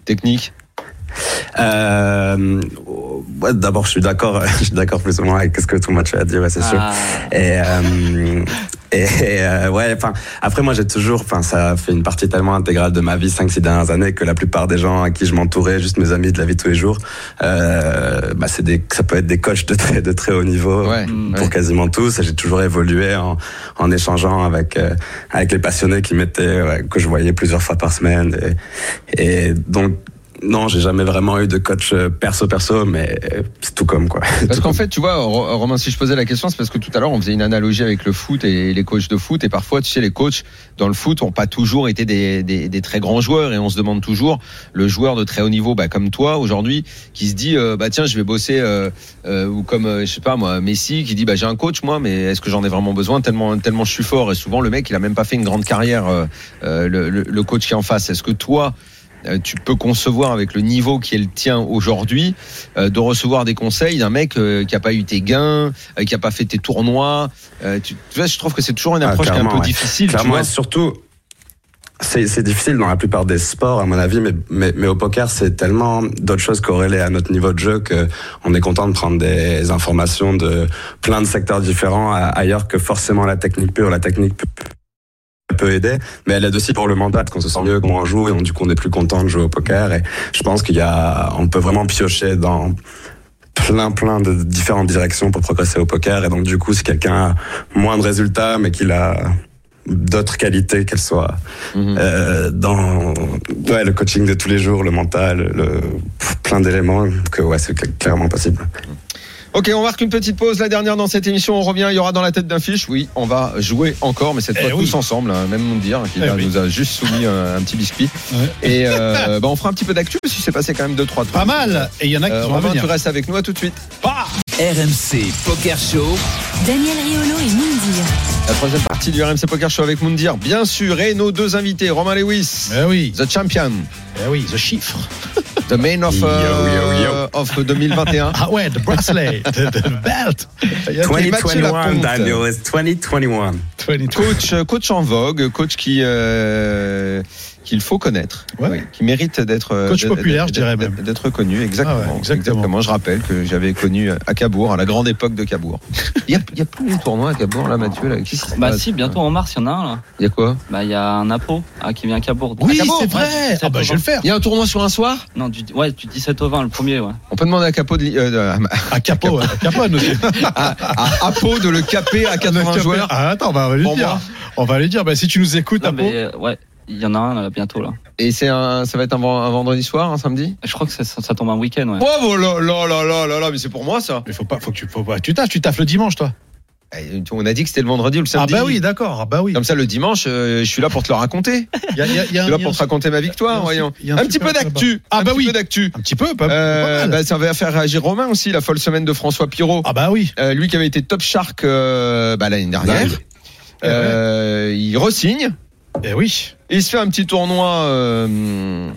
techniques? Euh, ouais, D'abord, je suis d'accord, je suis d'accord plus ou moins avec ce que tout le match a dit, ouais, c'est sûr. Ah, Et, euh, et euh, ouais, enfin, après moi j'ai toujours, enfin, ça fait une partie tellement intégrale de ma vie, 5-6 dernières années, que la plupart des gens à qui je m'entourais, juste mes amis de la vie de tous les jours, euh, bah, c'est des, ça peut être des coachs de très, de très haut niveau Ouais, pour ouais. quasiment tous. Et J'ai toujours évolué en, en échangeant avec euh, avec les passionnés qui m'étaient, ouais, que je voyais plusieurs fois par semaine. Et, et donc non, j'ai jamais vraiment eu de coach euh, perso perso, mais euh, c'est tout comme quoi. Parce qu'en fait, tu vois, Ro- Romain, si je posais la question, c'est parce que tout à l'heure, on faisait une analogie avec le foot et les coachs de foot. Et parfois, tu sais, les coachs dans le foot ont pas toujours été des, des, des très grands joueurs. Et on se demande toujours, le joueur de très haut niveau, bah, comme toi, aujourd'hui, qui se dit, euh, bah tiens, je vais bosser, euh, euh, ou comme, euh, je sais pas moi, Messi, qui dit, bah j'ai un coach, moi, mais est-ce que j'en ai vraiment besoin? Tellement, tellement je suis fort Et souvent, le mec, il a même pas fait une grande carrière, euh, euh, le, le- le coach qui est en face. Est-ce que toi, euh, tu peux concevoir avec le niveau qui est le tien aujourd'hui euh, de recevoir des conseils d'un mec euh, qui a pas eu tes gains, euh, qui a pas fait tes tournois. Euh, tu, tu vois, je trouve que c'est toujours une Ah, approche qui est un peu ouais. difficile. tu vois. surtout, c'est difficile dans la plupart des sports, à mon avis, mais, mais, mais au poker, c'est tellement d'autres choses corrélées à notre niveau de jeu que on est content de prendre des informations de plein de secteurs différents ailleurs que forcément la technique pure. La technique peut- peut aider, mais elle aide aussi pour le mental, parce qu'on se sent mieux quand on joue et on, du coup on est plus content de jouer au poker. Et je pense qu'il y a, on peut vraiment piocher dans plein plein de différentes directions pour progresser au poker. Et donc du coup, si quelqu'un a moins de résultats, mais qu'il a d'autres qualités, qu'elles soient Mhm. euh, dans ouais, le coaching de tous les jours, le mental, le, plein d'éléments, que ouais, c'est cl- clairement possible. Ok, on marque une petite pause, la dernière dans cette émission. On revient, il y aura dans la tête d'un fiche. Oui, on va jouer encore, mais cette Eh fois oui. tous ensemble. hein, même Mondir qui Eh oui. nous a juste soumis un, un petit biscuit. Ouais. Et euh, bah, on fera un petit peu d'actu parce qu'il s'est passé quand même deux trois trucs. Pas mal. Et il y en a qui Euh, sont à Romain, venir. tu restes avec nous à tout de suite. RMC Poker Show. Daniel Riolo et Moundir. La troisième partie du RMC Poker Show avec Moundir, bien sûr, et nos deux invités, Romain Lewis, Eh oui. the champion, Eh oui, the chiffre. the main of, Yo, euh, yo, yo. of 2021. Ah ouais, the bracelet, the, the belt. Il y a Twenty- Mathieu 2021, Laponte. Daniel, it's 2021. 22. coach, euh, coach en vogue, coach qui euh, qu'il faut connaître, Ouais. oui, qui mérite d'être Coach populaire, je dirais même. d'être connu, exactement, Ah ouais, exactement. Je rappelle que j'avais connu à Cabourg, à la grande époque de Cabourg. Il y a, il y a plus de tournois à Cabourg là, Mathieu. Là. Qui bah passe si, bientôt en mars, il y en a un là. Il y a quoi? Bah il y a un Apo ah, qui vient à Cabourg. Oui, c'est ouais, vrai. 17 Ah bah je vais le 20. faire. Il y a un tournoi sur un soir? Non, du, ouais, du 17 au 20, le premier, ouais. On peut demander à Capo de, euh, de- À Capo, à aussi. à, à Apo de le caper à 80 joueurs. Ah, attends, on va lui dire. On va lui dire. Bah, si tu nous écoutes, Non, Apo. mais euh, ouais, il y en a un là, bientôt là. Et c'est un, ça va être un, ven- un vendredi soir, un samedi? Je crois que ça, ça, ça tombe un week-end, ouais. Oh là là là là là là, mais c'est pour moi ça. Mais faut pas, faut que tu, faut pas. Tu taffes, tu taffes le dimanche, toi. Eh, On a dit que c'était le vendredi ou le Ah samedi. bah oui, d'accord. Ah bah oui. Comme ça, le dimanche, euh, je suis là pour te le raconter. Y a, il y a- il y a Je suis là pour te raconter ma victoire, un- voyons. un Un petit super peu d'actu. Ah un bah petit oui. peu d'actu. Un petit peu, pas, pas Euh, mal. bah, ça va faire réagir Romain aussi, la folle semaine de François Pirot. Ah bah oui. Euh, lui qui avait été top shark euh, bah, l'année dernière. Dingue. Euh, il resigne. Eh oui. Il se fait un petit tournoi. euh,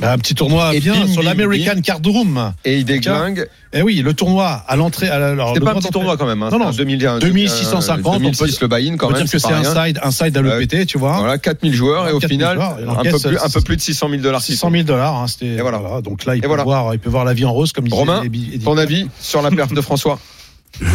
Bah, un petit tournoi Et bien bim, sur l'American Card Room. et il déglingue. Eh oui, le tournoi à l'entrée. C'était pas un petit tournoi quand même. Hein. Non, non, C'était un 2000, un 2650, on peut- 2006 le buy-in quand On peut même. dire que c'est un side, un side à l'EPT, tu vois. Voilà, 4000 joueurs et au 4000 final, joueurs, et un peu, plus, un peu plus de 600 000 dollars. 600 000 dollars, hein, c'était. Et voilà. Donc là, il peut, voilà. voir, il peut voir la vie en rose, comme disait Romain, Eddie- Ton avis sur la perte de François?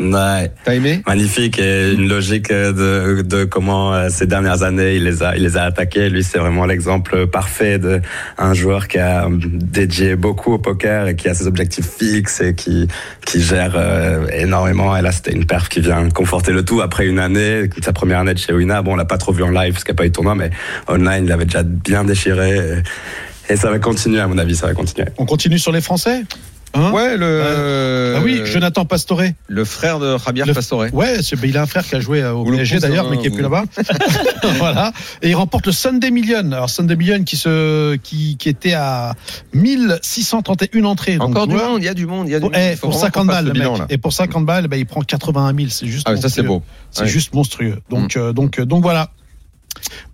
Ouais. T'as aimé? Magnifique et une logique de, de comment euh, ces dernières années il les a il les a attaqués. Lui c'est vraiment l'exemple parfait de un joueur qui a dédié beaucoup au poker et qui a ses objectifs fixes et qui qui gère euh, énormément. Et là c'était une perf qui vient conforter le tout après une année, sa première année de chez Wina. Bon on l'a pas trop vu en live parce qu'il n'y a pas eu de tournoi, mais online il avait déjà bien déchiré. Et, et ça va continuer à mon avis, ça va continuer. On continue sur les Français? Hein Ouais, le. Ah oui, Jonathan Pastore. Le frère de Javier Le- Pastore. Ouais, c'est- il a un frère qui a joué euh, au PSG d'ailleurs, mais qui est plus là-bas. voilà. Et il remporte le Sunday Million. Alors Sunday Million qui se, qui, qui était à 1631 entrées. Encore du monde, il y a du monde. Il y a du monde. eh, Il faut pour vraiment 50 qu'on fasse balles, le bilan, mec. Et pour 50 balles, ben, il prend 81 000. C'est juste. Ah, ça c'est beau. C'est Ouais. juste monstrueux. Donc, euh, donc, euh, donc voilà.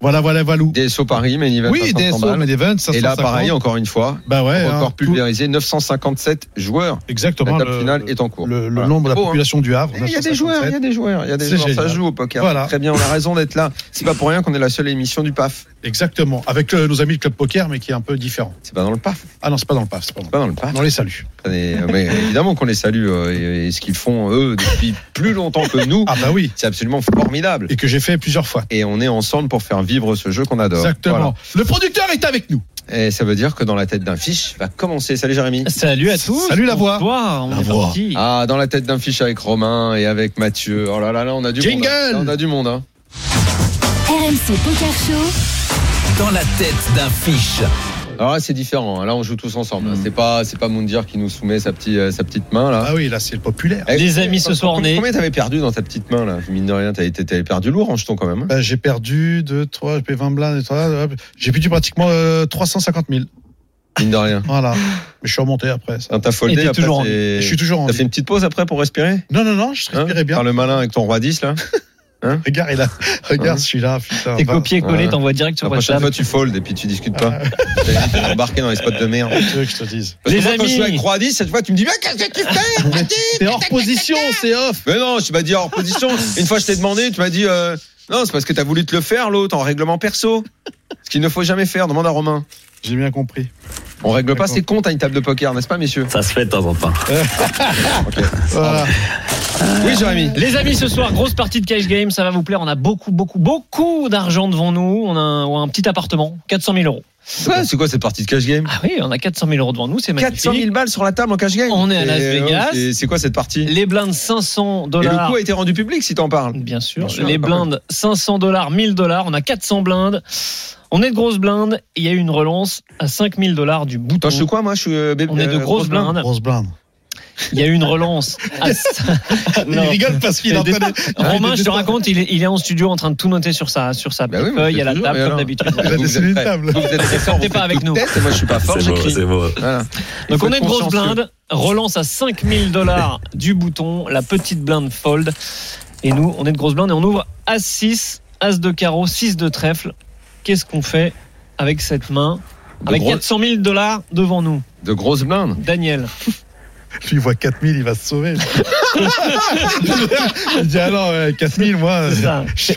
Voilà, voilà, Valou. DSO Paris, mais il Oui, DSO, mais des 20, Et là, pareil, encore une fois, Bah ouais. record hein, tout- pulvérisé, 957 joueurs. Exactement. La table le- finale est en cours. Le, le Voilà. nombre de la hein. population du Havre. Et Il y a des joueurs, il y a des joueurs, il y a des joueurs. Ça génial. joue au poker. Voilà. Très bien, on a raison d'être là. C'est pas pour rien qu'on est la seule émission du PAF. Exactement. Avec euh, nos amis de Club Poker, mais qui est un peu différent. C'est pas dans le PAF. Ah non, c'est pas dans le PAF. C'est pas dans le Pas dans le PAF. On les salue. Et, euh, mais évidemment qu'on les salue euh, et, et ce qu'ils font eux depuis plus longtemps que nous, Ah bah oui. c'est absolument formidable. Et que j'ai fait plusieurs fois. Et on est ensemble pour faire vivre ce jeu qu'on adore. Exactement. Le producteur est avec nous. Et ça veut dire que dans la tête d'un fiche va commencer. Salut Jérémy. Salut à tous. Salut la voix. Bonsoir, on La est voix. parti. Ah, dans la tête d'un fiche avec Romain et avec Mathieu. Oh là là là, on a du Jingle monde. hein. Là, On a du monde. Hein. RMC Poker Show. Dans la tête d'un fiche. Alors là, c'est différent. hein. Là, on joue tous ensemble. Hmm. C'est pas, c'est pas Moundir qui nous soumet sa petite, euh, sa petite main là. Ah oui, là, c'est le populaire. Eh, Les amis, ce soir, on est- Combien t'avais perdu dans ta petite main là? Mine de rien, t'avais, t'avais perdu lourd en jeton quand même. hein. Bah, j'ai perdu 2, 3, j'ai payé 20 blindes. J'ai perdu pratiquement euh, 350 000. Mine de rien. Voilà. Mais je suis remonté après. Ça. T'as foldé, après, toujours en Je suis toujours en T'as vie. fait une petite pause après pour respirer? Non, non, non, je Hein? respirais bien. Par le malin avec ton roi 10 là? Regarde, il a... Regarde Hein celui-là. Putain, T'es copié-collé, Ouais. t'envoies direct sur WhatsApp. fois, tu fold et puis tu discutes pas. T'es embarqué dans les spots de merde. Tu veux que je te dise Parce que Les moi, quand je amis. avec roi 10, cette fois, tu me dis, mais qu'est-ce que tu fais T'es hors position, c'est off. Mais non, tu m'as dit hors position. Une fois, je t'ai demandé, tu m'as dit, euh, non, c'est parce que t'as voulu te le faire, l'autre, en règlement perso. Ce qu'il ne faut jamais faire. Demande à Romain. J'ai bien compris. On règle pas ses comptes à une table de poker, n'est-ce pas, messieurs Ça se fait de temps en temps. Voilà. Oui, Jérémy. Les amis, ce soir, grosse partie de cash game, ça va vous plaire. On a beaucoup, beaucoup, beaucoup d'argent devant nous. On a un, un petit appartement, 400 000 euros. Ouais, c'est quoi cette partie de cash game? Ah oui, on a 400 000 euros devant nous, c'est magnifique. 400 000 balles sur la table en cash game? On est à Las Et, Vegas. c'est- quoi cette partie? Les blindes 500 Et le dollars. coup a été rendu public si t'en parles. Bien sûr. Bien sûr, les quand même. blindes 500 dollars, 1000 dollars. On a 400 blindes. On est de grosses blindes. Il y a eu une relance à 5000 dollars du bouton. Toi, je suis quoi, moi Je suis euh, bébé- On est de euh, grosses grosse blinde. blindes. Grosse blinde. Il y a eu une relance. à- Il rigole parce qu'il est en train de. Romain, je te raconte, il est, il est en studio en train de tout noter sur sa, sur sa Bah oui, feuille je à la fais toujours, table, comme d'habitude. Il a Vous une prêts. table. Vous êtes vous pas avec nous. tête, et moi, je suis pas fort, C'est beau, j'écris. Voilà. Il Donc on est être de grosses consciencieux. blindes, relance à 5000 dollars du bouton, la petite blinde fold. Et nous, on est de grosses blindes et on ouvre As 6, As de carreau, 6 de trèfle. Qu'est-ce qu'on fait avec cette main De Avec gros- 400 000 dollars devant nous? De grosses blindes. Daniel, Lui, il voit 4000, il va se sauver. il dit, ah non, ouais, 4000, moi, je suis.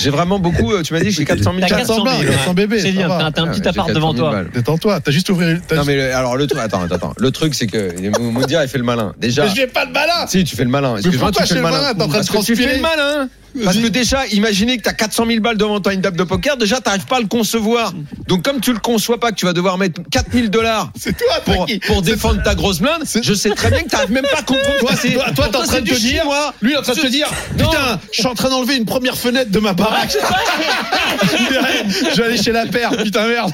J'ai vraiment beaucoup. euh, Tu m'as dit que j'ai 400 000 T'as balles. 400 000, 400 ouais. 400 bébés, C'est bien, t'as un Ah, petit appart 400 devant 000 toi. Détends-toi, t'as juste ouvert. Non juste- mais le- alors le truc attends attends le truc c'est que Moudia il fait le malin déjà Mais je fais pas de malin si tu fais le malin excuse-moi pourquoi tu fais je le fais le malin T'es en train de que tu fais transpirer le malin parce que déjà imaginez que t'as 400 000 balles devant toi une table de poker déjà t'arrives pas à le concevoir. Donc comme tu le conçois pas que tu vas devoir mettre 4000 dollars pour, défendre ta grosse blinde je sais très bien que t'arrives même pas à comprendre. Toi, c'est toi, t'es en train de te dire, chinois. lui, en train de te dire, putain, je suis en train d'enlever une première fenêtre de ma baraque. je vais aller chez la paire, putain merde.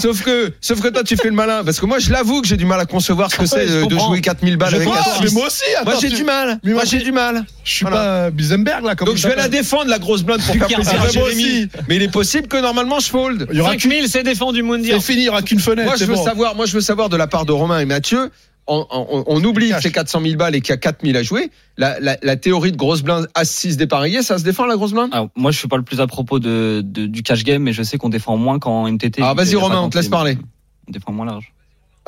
sauf que sauf que toi tu fais le malin. Parce que moi je l'avoue que j'ai du mal à concevoir ce que c'est je de, comprends. jouer 4000 balles Je avec un mais moi aussi, attends, moi j'ai tu- du mal. Mais moi moi, j'ai du mal. Je suis Voilà. pas euh, Bisenberg là, comme Donc je vais la défendre la grosse blinde pour faire plaisir à Ah, Jérémy. Mais il est possible que normalement je fold. Il y aura qu'une- 5000, c'est défendu, Moundir. C'est fini, il y aura qu'une fenêtre. Moi je veux bon. savoir, moi je veux savoir de la part de Romain et Mathieu. On, on- on oublie que Cash. c'est 400 000 balles et qu'il y a 4 000 à jouer. La, la- la théorie de grosse blinde à 6 dépareillé, ça se défend la grosse blinde Alors, moi, je suis pas le plus à propos de, de- du cash game, mais je sais qu'on défend moins qu'en MTT. Ah, vas-y, Romain, on te laisse parler. On défend moins large.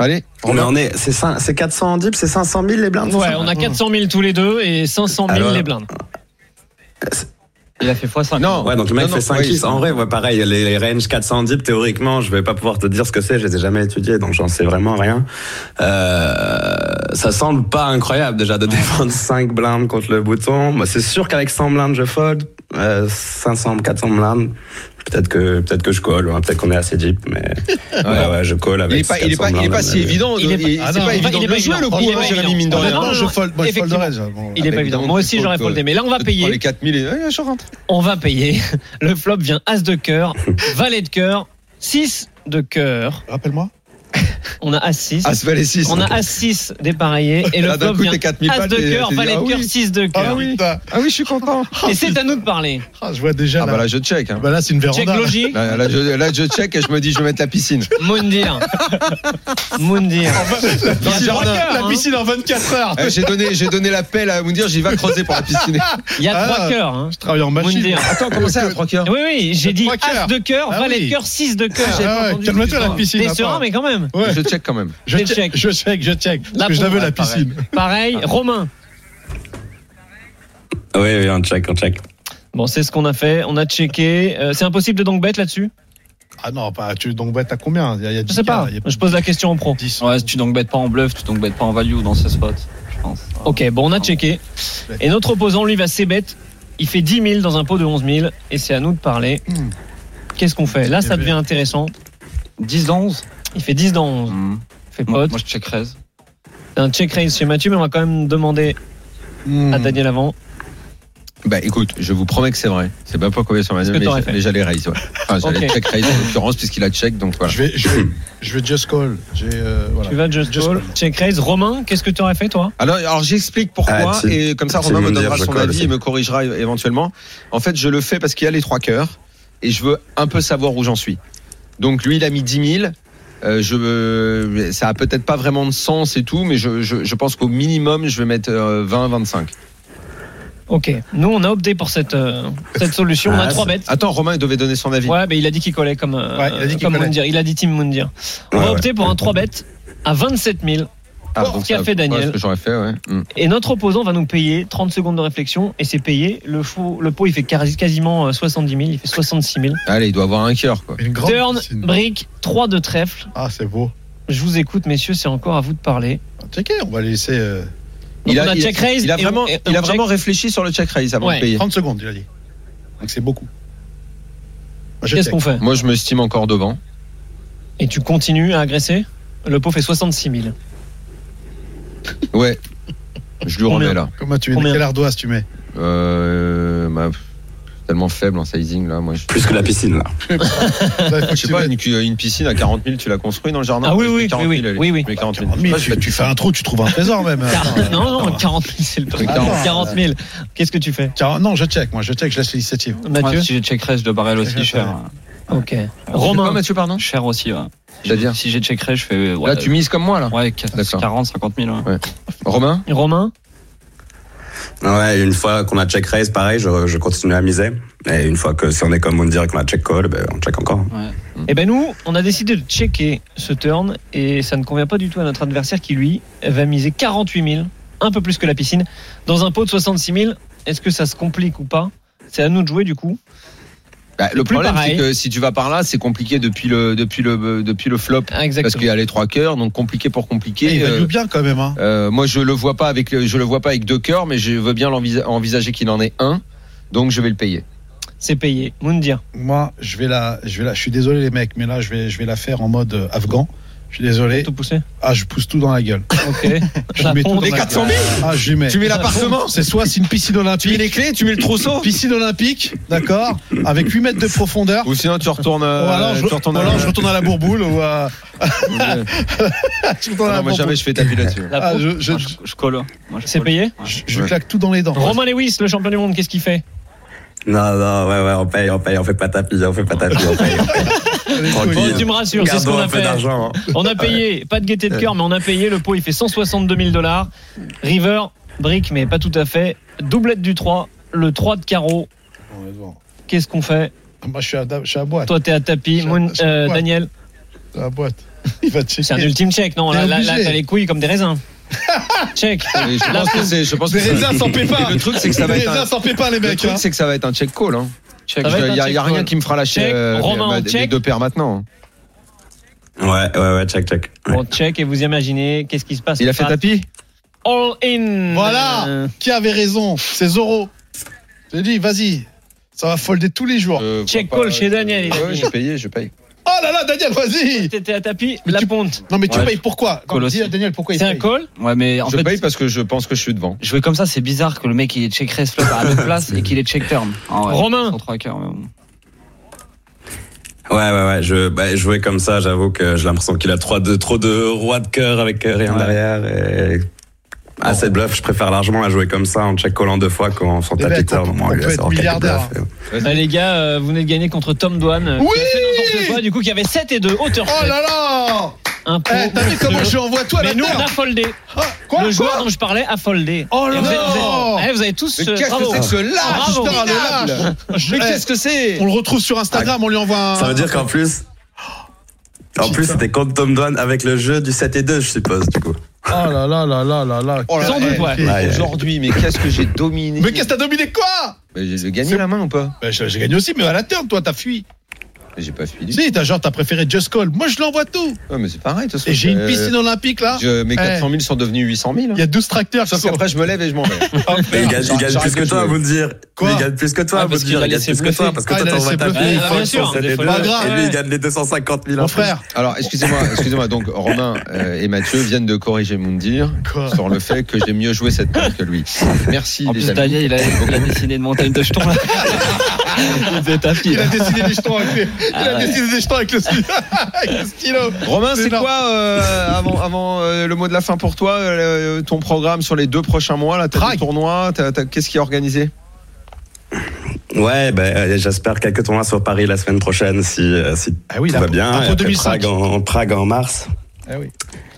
Allez, on est, c'est c'est 400 dips, c'est 500 000 les blindes. Ouais, on a 400 000 tous les deux et 500 000 Alors, les blindes. Il a fait x5. Non. Ouais, donc le mec Non, fait 5 ouais. En vrai, ouais, pareil, les, les ranges 400 dips, théoriquement, je vais pas pouvoir te dire ce que c'est, je les ai jamais étudiés, donc j'en sais vraiment rien. Euh, ça semble pas incroyable déjà de défendre 5 blindes contre le bouton. Moi, c'est sûr qu'avec 100 blindes, je fold. Euh, 500, 400 blindes. Peut-être que, peut-être que je colle, hein, peut-être qu'on est assez deep, mais ouais, ouais, je colle avec Il est pas, il est pas, 400 il est pas blindes, si évident. Il est pas- il- Ah non, il est évident de le pas jouer le évident. coup, Il est hein, pas Jérémy, évident. mine de rien. non, Non, non, je non, fold, moi je folderais. Il est pas évident. Moi aussi, j'aurais foldé. Mais là, on va payer. Les 4000, et- ouais, je rentre. On va payer. Le flop vient As de cœur, Valet de cœur, 6 de cœur. Rappelle-moi. On a As 6. As valet 6. On a As 6 dépareillé et le flop coup, vient t'es 4000 As de cœur, t'es dit, Valet ah de cœur, oui. 6 de Ah cœur. oui, putain. Ah oui, je suis content. Et c'est à nous de parler. Ah, je vois déjà Ah bah là. je check. hein. Bah là, c'est une Check véranda. là. logique. Là, là, je, là, je check et je me dis, je vais mettre la piscine. Moundir. Moundir. La piscine, jardin, la piscine en 24 heures. Eh, j'ai donné, j'ai donné l'appel à Moundir, j'y vais creuser pour la piscine. Il y a Ah, trois cœurs. hein. Je travaille en machine. Moundir. Attends, comment ça, à trois cœurs? Oui, oui, j'ai dit As de cœur, Ah Valet oui. de cœur, 6 de cœur. Ah ouais, Calme-toi la piscine. T'es serein, mais quand même. Ouais. Je check quand même. Je Je check, je check, je check. Parce que je la veux la pareil. piscine. Pareil, Romain. Oui, oui, on check, on check. Bon, c'est ce qu'on a fait. On a checké. Euh, c'est impossible de donc bet là-dessus? Ah non, pas, tu donc bête à combien? Il y a, il y a Je 10 sais pas. a Je pose la question au pro. 10. Ouais, tu donc bêtes pas en bluff, tu donc bêtes pas en value dans ces spots, je pense. Ok, bon, on a checké. Et notre opposant, lui, va c-bet. Il fait 10 000 dans un pot de 11 000. Et c'est à nous de parler. Hmm. Qu'est-ce qu'on fait? Là, ça devient intéressant. 10 dans 11 Il fait 10 dans 11. Mmh. Fait Moi, pote. moi, je check raise. C'est un check raise chez Mathieu, mais on va quand même demander Hmm. à Daniel avant. Bah écoute, je vous promets que c'est vrai. C'est pas pas combien sur que mais, mais j'allais raise. Ouais. Enfin, j'allais Ok. check raise en l'occurrence puisqu'il a check, donc voilà. Je vais, je vais, je vais just call. Euh, voilà. Tu vas just, Just call. call. Check raise. Romain, qu'est-ce que tu aurais fait, toi Alors, alors j'explique pourquoi Ah, et comme ça Romain me dire, donnera son avis et me corrigera éventuellement. En fait, je le fais parce qu'il y a les trois cœurs et je veux un peu savoir où j'en suis. Donc lui, il a mis 10 000. Euh, je, ça a peut-être pas vraiment de sens et tout, mais je, je, je pense qu'au minimum, je vais mettre euh, 20, 25. Ok. Nous, on a opté pour cette, euh, cette solution. on a Ah, 3 c'est- bêtes. Attends, Romain, il devait donner son avis. Ouais, mais il a dit qu'il collait comme, euh, Ouais, il a dit qu'il comme collait. Moundir. Il a dit Team Moundir. On Ouais, va ouais. opter pour un 3 bêtes à 27 000. Ah, ce qu'a fait Daniel. ouais, ce que j'aurais fait, ouais. Hmm. Et notre opposant va nous payer 30 secondes de réflexion et c'est payé. Le, faux, le pot, il fait quasi- quasiment euh, 70 000. Il fait 66 000. Allez, il doit avoir un cœur, quoi. Une grande Turn, piscine. brick, 3 de trèfle. Ah, c'est beau. Je vous écoute, messieurs, c'est encore à vous de parler. Checker, on va les laisser. euh, Donc il on a il check raise il a et vraiment, on- et il a vraiment réfléchi sur le check raise avant Ouais. de payer. 30 secondes, il a dit. Donc c'est beaucoup. Moi, je Qu'est-ce qu'on fait? Moi, je me estime encore devant. Et tu continues à agresser? Le pot fait 66 000. Ouais. Je lui remets là. Comment tu mets Combien Quelle ardoise tu mets Euh, bah, tellement faible en sizing là. Moi, je, Plus que la piscine, là. je sais pas, une, une piscine à 40 000, tu l'as construit dans le jardin? Ah oui, Je oui, mets 40 oui, 000, allez. oui, oui. Je mets 40 000. 40 000, Moi, je tu, fais un trou, tu trouves un trésor même. non, non, 40 000, c'est le truc. Attends. 40 000. Qu'est-ce que tu fais? 40 non, je check, moi, je check, je laisse l'initiative. Mathieu si j'ai check raise, je dois barrel aussi cher. Ok. Romain, Mathieu, pardon Cher aussi, ouais. C'est-à-dire Si j'ai check raise, je fais. Ouais, Là, tu mises comme moi là. Ouais, D'accord. 40, 50 000. ouais. Romain Romain, Ouais, une fois qu'on a check raise, pareil, je, je continue à miser. Et une fois que si on est comme on dirait qu'on a check call, ben, on check encore. Eh ben nous, on a décidé de checker ce turn et ça ne convient pas du tout à notre adversaire qui lui va miser 48 000, un peu plus que la piscine, dans un pot de 66 000. Est-ce que ça se complique ou pas? C'est à nous de jouer du coup. Bah, Le plus problème, c'est que si tu vas par là, c'est compliqué depuis le, depuis le, depuis le flop. Ah, Parce exactement. qu'il y a les trois cœurs, donc compliqué pour Et compliqué. il Euh, value bien quand même. Hein. euh, moi, je le vois pas avec, le- je le vois pas avec deux cœurs, mais je veux bien envisager qu'il en ait un. Donc, je vais le payer. C'est payé. Moundir. Moi, je vais la, je vais la, je suis désolé les mecs, mais là, je vais, je vais la faire en mode euh, afghan. Je suis désolé. Tout poussé Ah, je pousse tout dans la gueule. Ok. Je mets tout dans la gueule. Ah, je lui mets. Tu mets l'appartement C'est soit c'est une piscine olympique. Tu mets les clés, tu mets le trousseau Piscine olympique, d'accord, avec 8 mètres de profondeur. Ou sinon, tu retournes. Ou euh, alors, je, tu retournes ou à- alors je retourne à la bourboule ou à. Je retourne à Ah la non, moi, jamais je fais tapis là-dessus. Ah, fonte. je, je, Moi, je, je colle. Je C'est payé je, je Ouais. claque tout dans les dents. Romain Lewis, le champion du monde, qu'est-ce qu'il fait? Non, non, ouais, ouais, on paye, on paye, on fait pas tapis, on fait pas tapis, on paye. Tranquille. Tu me rassures, c'est ce qu'on a fait. hein. On a payé, pas de gaieté de cœur, mais on a payé. Le pot, il fait 162 000 dollars. River, brick, mais pas tout à fait. Doublette du 3, le 3 de carreau. Qu'est-ce qu'on fait? Moi, je suis à, je suis à boîte. Toi, t'es à tapis. Moon- euh. Daniel, à boîte. Il va checker. c'est un ultime check, non? Là, là, t'as les couilles comme des raisins. check. Je Là, pense que c'est, Des raisins sans pépins. Le truc, c'est que ça va Des être raisins un, sans pépins, les le truc, hein. c'est que ça va être un check call. Hein. Il va être un y a, y a rien qui me fera lâcher Check. euh, Romain, bah, des check. deux paires maintenant. Ouais, ouais, ouais, check, check. Ouais. Bon, check et vous imaginez qu'est-ce qui se passe. Il a fait tapis All in. Voilà. Euh, Qui avait raison C'est Zoro. J'ai dit, vas-y. Ça va folder tous les jours. Euh, Check call chez Daniel, il a Ouais, j'ai payé, je paye. Oh là là, Daniel, vas-y. T'étais à tapis, Mais la tu- ponte. Non, mais tu Ouais, payes pourquoi Dis aussi. Daniel pourquoi il C'est un call Ouais, mais en je fait, paye parce que je pense que je suis devant. jouer comme ça, c'est bizarre que le mec il est check raise flop à la même place et qu'il est check turn. Ah ouais, Romain. Ouais, ouais, ouais. Je, bah, jouer comme ça, j'avoue que j'ai l'impression qu'il a trop de, trop de rois de cœur avec euh, rien Ouais. derrière. Et... Assez de bluff, je préfère largement à jouer comme ça en check collant deux fois qu'en Les tapis on- on lui, peut être milliardaire. Bah, les gars, euh, vous venez de gagner contre Tom Douane. euh, Oui qui a fait n'importe quoi, du coup, qui avait 7 et 2, hauteur Oh là là Un pot. Eh, T'as vu comment je envoie toi la Mais nous, on a foldé. Ah, Quoi le joueur quoi dont je parlais a foldé. Oh là vous, eh, vous avez tous. Mais euh, qu'est-ce que c'est que ce lâche le lâche Mais eh, qu'est-ce que c'est On le retrouve sur Instagram, on lui envoie un. Ça veut dire qu'en plus. En plus, Putain. c'était contre Tom Dwan avec le jeu du 7 et 2, je suppose, du coup. Oh là là là là là là. Oh là Sans là, doute, eh, ouais. Aujourd'hui, mais qu'est-ce que j'ai dominé? Mais qu'est-ce que t'as dominé? Quoi? Mais J'ai gagné la main ou pas? Ben, J'ai j'ai gagné aussi, mais à la turn, toi, t'as fui. J'ai pas fui. Si, t'as genre, t'as préféré Just Call. Moi, je l'envoie tout. Ouais, mais c'est pareil. de toute façon, Et j'ai une euh, piscine olympique, là. je- Mes Eh. 400 000 sont devenus 800 000. hein. Il y a 12 tracteurs qui Sauf sont. qu'après, je me lève et je m'en vais. Mais il gagne, plus que toi, jouer. vous me dire. Quoi il gagne plus que toi, Ah, vous dire. Il gagne plus que toi, parce que Ah, toi, t'envoies ta Ah, bien sûr, grave, Et lui, il gagne les 250 000. Mon frère. Alors, excusez-moi, excusez-moi. Donc, Romain euh, et Mathieu viennent de corriger Moundir Quoi sur le fait que j'ai mieux joué cette carte que lui. Merci, En les plus, amis. Daniel, il a, il a dessiné une montagne de jetons là. il a dessiné des jetons il a Ah ouais. dessiné des jetons avec le stylo. avec le stylo. Romain, C'est quoi, euh, avant, avant euh, le mot de la fin pour toi, euh, ton programme sur les deux prochains mois là, T'as des tournois Qu'est-ce qui est organisé? Ouais, euh, j'espère quelques tournois sur Paris la semaine prochaine si, si Ah oui, tout la va bien. la Et peau après 2005. Prague en, Prague en mars. Ah oui.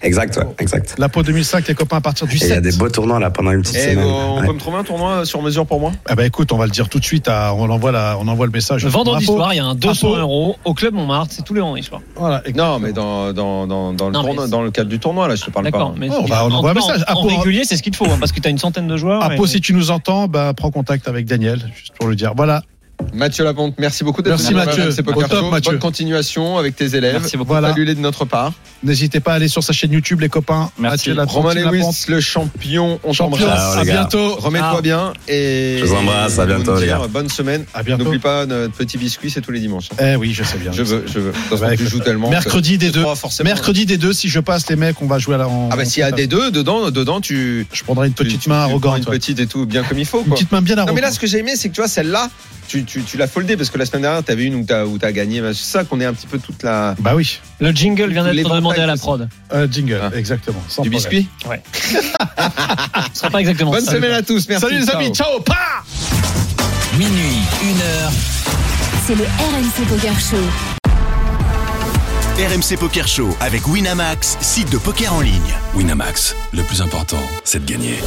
Exact, ouais, exact. La peau 2005, les copains, à partir du Et il y a 7. des beaux tournois là pendant une petite Eh, semaine. On Ouais. peut me trouver un tournoi sur mesure pour moi? Ah bah écoute, on va le dire tout de suite. À, on, envoie la, on envoie le message. Vendredi soir, il y a un 200 Bravo. euros au club Montmartre. C'est tous les vendredis soirs. Voilà, Non, mais dans, dans, dans, dans, le Non, mais tournoi- c'est- dans le cadre du tournoi, là, je te parle pas. D'accord. Mais Oh, bah, on envoie un en- message. Ah, En, pour- régulier, c'est ce qu'il faut, hein, parce que tu as une centaine de joueurs. Apo, et- si tu nous entends, bah, prends contact avec Daniel, juste pour le dire. Voilà. Mathieu Laponte, merci beaucoup d'être Merci, venu. Mathieu. C'est Poker top, Show. Mathieu. Bonne continuation avec tes élèves. Merci beaucoup. Voilà. De notre part. N'hésitez pas à aller sur sa chaîne YouTube, les copains. Merci. Mathieu Laponte, Romain Laponte. Lewis, le champion. On t'embrasse. À bientôt. Remets-toi Ah. bien et Je vous embrasse, à bientôt, les gars. Bonne semaine. À bientôt. N'oublie pas notre petit biscuit, c'est tous les dimanches. Eh oui, je sais bien. Je veux, je veux. Bah, tu écoute, joues tellement. Mercredi des deux. Forcément. Mercredi des deux, si je passe les mecs, on va jouer à la. en- Ah bah s'il y a des deux dedans, dedans tu Je prendrai une petite main arrogante. une petite et tout bien comme il faut Une petite main bien Non arrogante. mais là ce que j'ai aimé c'est que tu vois celle-là tu, tu, tu l'as foldé parce que la semaine dernière t'avais une où t'as où t'as gagné c'est ça qu'on est un petit peu toute la Bah oui, Le jingle vient d'être demandé à la prod. euh, jingle, Ah. exactement. sans du problème. biscuit. Ce sera pas exactement Bonne ça. semaine à tous merci. Salut les amis, ciao, pa Minuit, une heure. C'est le RMC Poker Show. RMC Poker Show avec Winamax, site de poker en ligne. Winamax, le plus important, c'est de gagner.